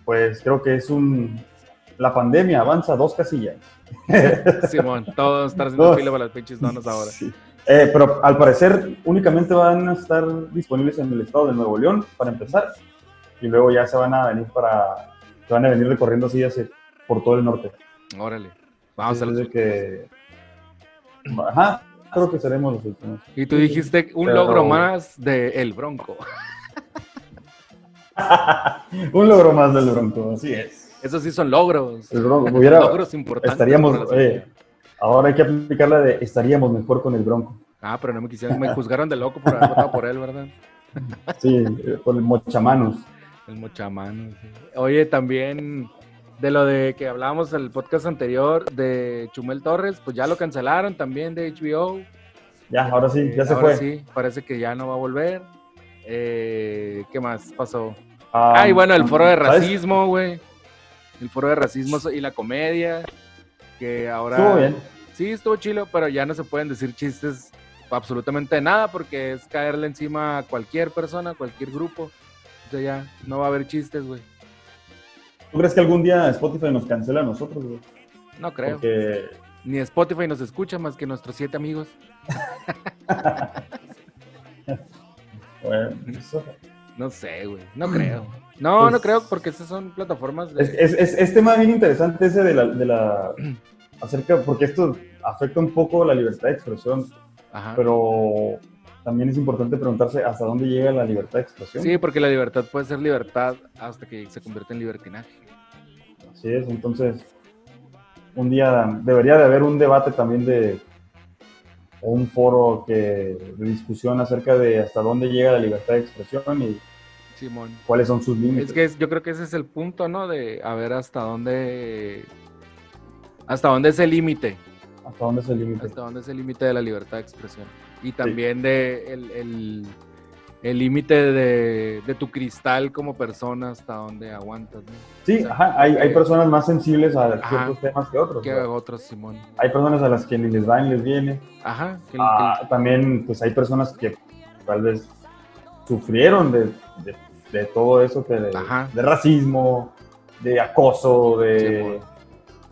pues creo que es un, la pandemia avanza dos casillas. Simón, todos están haciendo fila para las pinches donas ahora. Sí. Eh, pero al parecer únicamente van a estar disponibles en el estado de Nuevo León para empezar, y luego ya se van a venir para, se van a venir recorriendo así hacia- por todo el norte. Órale. Vamos a los... que, ajá, creo que seremos los últimos. Y tú dijiste un Pero- logro más de El Bronco. Un logro más del Bronco, así es. Esos sí son logros. El Bronco hubiera, logros importantes. estaríamos, sociedad. ahora hay que aplicar la de estaríamos mejor con el Bronco. Ah, pero no me quisieron, me juzgaron de loco por haber votado por él, ¿verdad? Sí, eh, con el mochamanos. El mochamano. sí. Oye, también de lo de que hablábamos en el podcast anterior de Chumel Torres, pues ya lo cancelaron también de HBO. Ya, ahora sí, ya Eh, se ahora fue. Sí, parece que ya no va a volver. Eh, ¿Qué más pasó? Ah, Ah, y bueno, el foro de racismo, güey. El foro de racismo y la comedia. Que ahora. Estuvo bien. Sí, estuvo chilo, pero ya no se pueden decir chistes absolutamente de nada porque es caerle encima a cualquier persona, cualquier grupo. O sea, ya no va a haber chistes, güey. ¿Tú crees que algún día Spotify nos cancela a nosotros, güey? No creo. Porque Ni Spotify nos escucha más que nuestros siete amigos. bueno, eso- No sé, güey. No creo. No, Pues- no creo porque esas son plataformas de... es, es, es, es tema bien interesante ese de la, de la acerca, porque esto afecta un poco la libertad de expresión, Ajá. pero también es importante preguntarse hasta dónde llega la libertad de expresión. Sí, porque la libertad puede ser libertad hasta que se convierte en libertinaje. Así es, entonces un día debería de haber un debate también de un foro que, de discusión acerca de hasta dónde llega la libertad de expresión y Simón. cuáles son sus límites. Es que es- yo creo que ese es el punto, ¿no? De a ver hasta dónde... Hasta dónde es el límite. hasta dónde es el límite. Hasta dónde es el límite de la libertad de expresión. Y también de el, el- el límite de, de tu cristal como persona, hasta dónde aguantas, ¿no? Sí, O sea, ajá, hay, hay que- personas más sensibles a Ajá. ciertos temas que otros. Que ¿verdad? otros, Simón. Hay personas a las que ni les va ni les viene. Ajá. que Ah, también, pues hay personas que tal vez sufrieron de, de- de todo eso, que de, racismo, de acoso, que- de, Simón.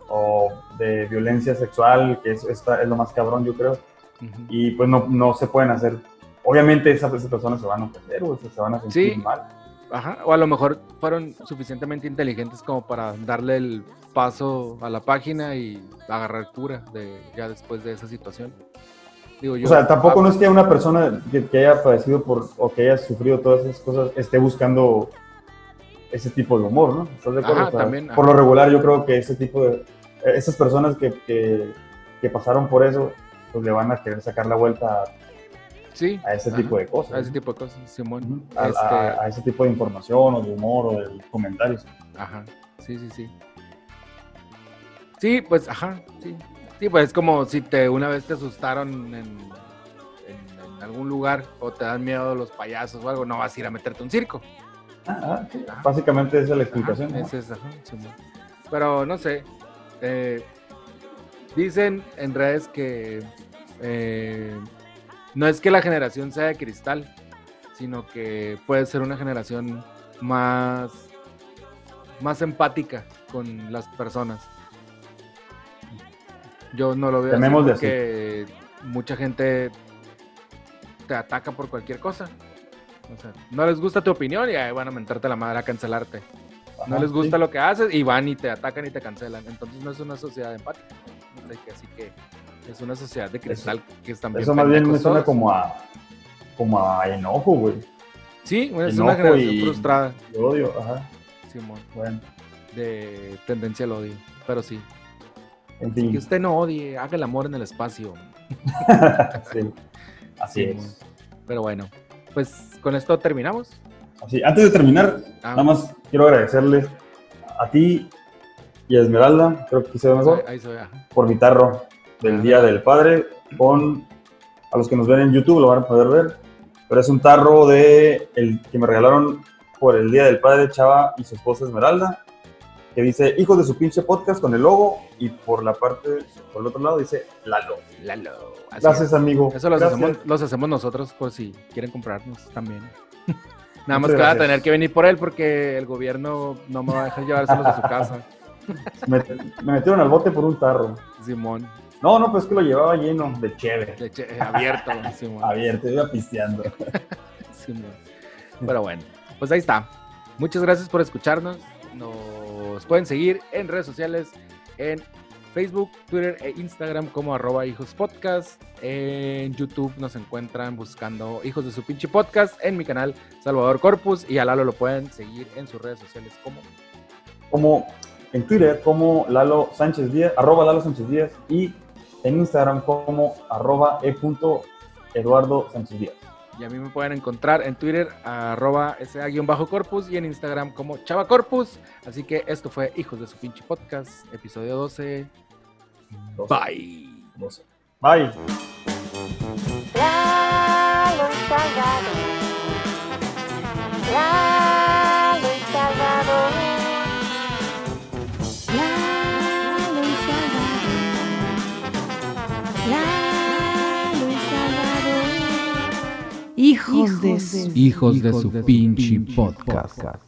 o de violencia sexual, que es, es lo más cabrón, yo creo. Ujú. Y pues no, no se pueden hacer. Obviamente esas, esas personas se van a ofender, o se van a sentir Sí. mal. Ajá, o a lo mejor fueron suficientemente inteligentes como para darle el paso a la página y agarrar cura de, ya después de esa situación. Digo yo. O sea, tampoco ah, no es que una persona que, que haya padecido por o que haya sufrido todas esas cosas esté buscando ese tipo de humor, ¿no? ¿Estás de acuerdo? Ajá, O sea, también, Por ajá. lo regular, yo creo que ese tipo de. Esas personas que, que, que pasaron por eso, pues le van a querer sacar la vuelta sí, a ese ajá, tipo de cosas. a ese tipo de cosas, Simón. Este, a- a ese tipo de información o de humor o de comentarios. Ajá, sí, sí, sí. Sí, pues, ajá, sí. Sí, pues es como si te una vez te asustaron en, en- en algún lugar o te dan miedo los payasos o algo, no vas a ir a meterte a un circo. Ah, ah, sí. Ajá. Básicamente esa es la Ajá, explicación. ¿no? ese es, ajá, Simón. Pero no sé. eh, dicen en redes que eh, no es que la generación sea de cristal, sino que puede ser una generación más, más empática con las personas. Yo no lo veo así Llamémosle así. porque mucha gente te ataca por cualquier cosa. O sea, no les gusta tu opinión y ahí van a mentarte la madre a cancelarte. No les gusta sí. lo que haces y van y te atacan y te cancelan. Entonces no es una sociedad empática. Así que es una sociedad de cristal que están Eso más bien me suena como a, como a enojo, güey. Sí, es enojo una generación y- frustrada, Y odio, ajá. Simón, Bueno, de tendencia al odio. Pero sí. en Que usted no odie, haga el amor en el espacio. sí. Así Simón. es. Pero bueno, pues con esto terminamos. Así, antes de terminar, Ah. nada más quiero agradecerles a ti y a Esmeralda, creo que se ve mejor, Ahí se ve. por mi tarro del. Día del Padre. Con, a los que nos ven en YouTube lo van a poder ver, pero es un tarro de el que me regalaron por el Día del Padre Chava y su esposa Esmeralda, que dice hijos de su pinche podcast con el logo y por la parte, por el otro lado dice Lalo. Lalo. Así Gracias, es. amigo. Eso los hacemos, los hacemos nosotros por si quieren comprarnos también. Nada más que va a tener que venir por él porque el gobierno no me va a dejar llevárselos a su casa. Me, me metieron al bote por un tarro. Simón. No, no, pues es que lo llevaba lleno de chévere. De che- eh, abierto, Simón. Abierto, iba pisteando. Simón. Pero bueno, pues ahí está. Muchas gracias por escucharnos. Nos pueden seguir en redes sociales, en Facebook, Twitter e Instagram como arroba hijos podcast. En YouTube nos encuentran buscando hijos de su pinche podcast. En mi canal Salvador Corpus y a Lalo lo pueden seguir en sus redes sociales como Como en Twitter, como Lalo Sánchez Díaz, arroba Lalo Sánchez Díaz, y en Instagram como arroba e Eduardo Sánchez Díaz. Y a mí me pueden encontrar en Twitter, arroba sa-corpus y en Instagram como chavacorpus. Así que esto fue Hijos de su pinche podcast, episodio 12. Bye. Bye. Lalo y Salvador. Lalo Hijos de su Hijos de su pinche podcast.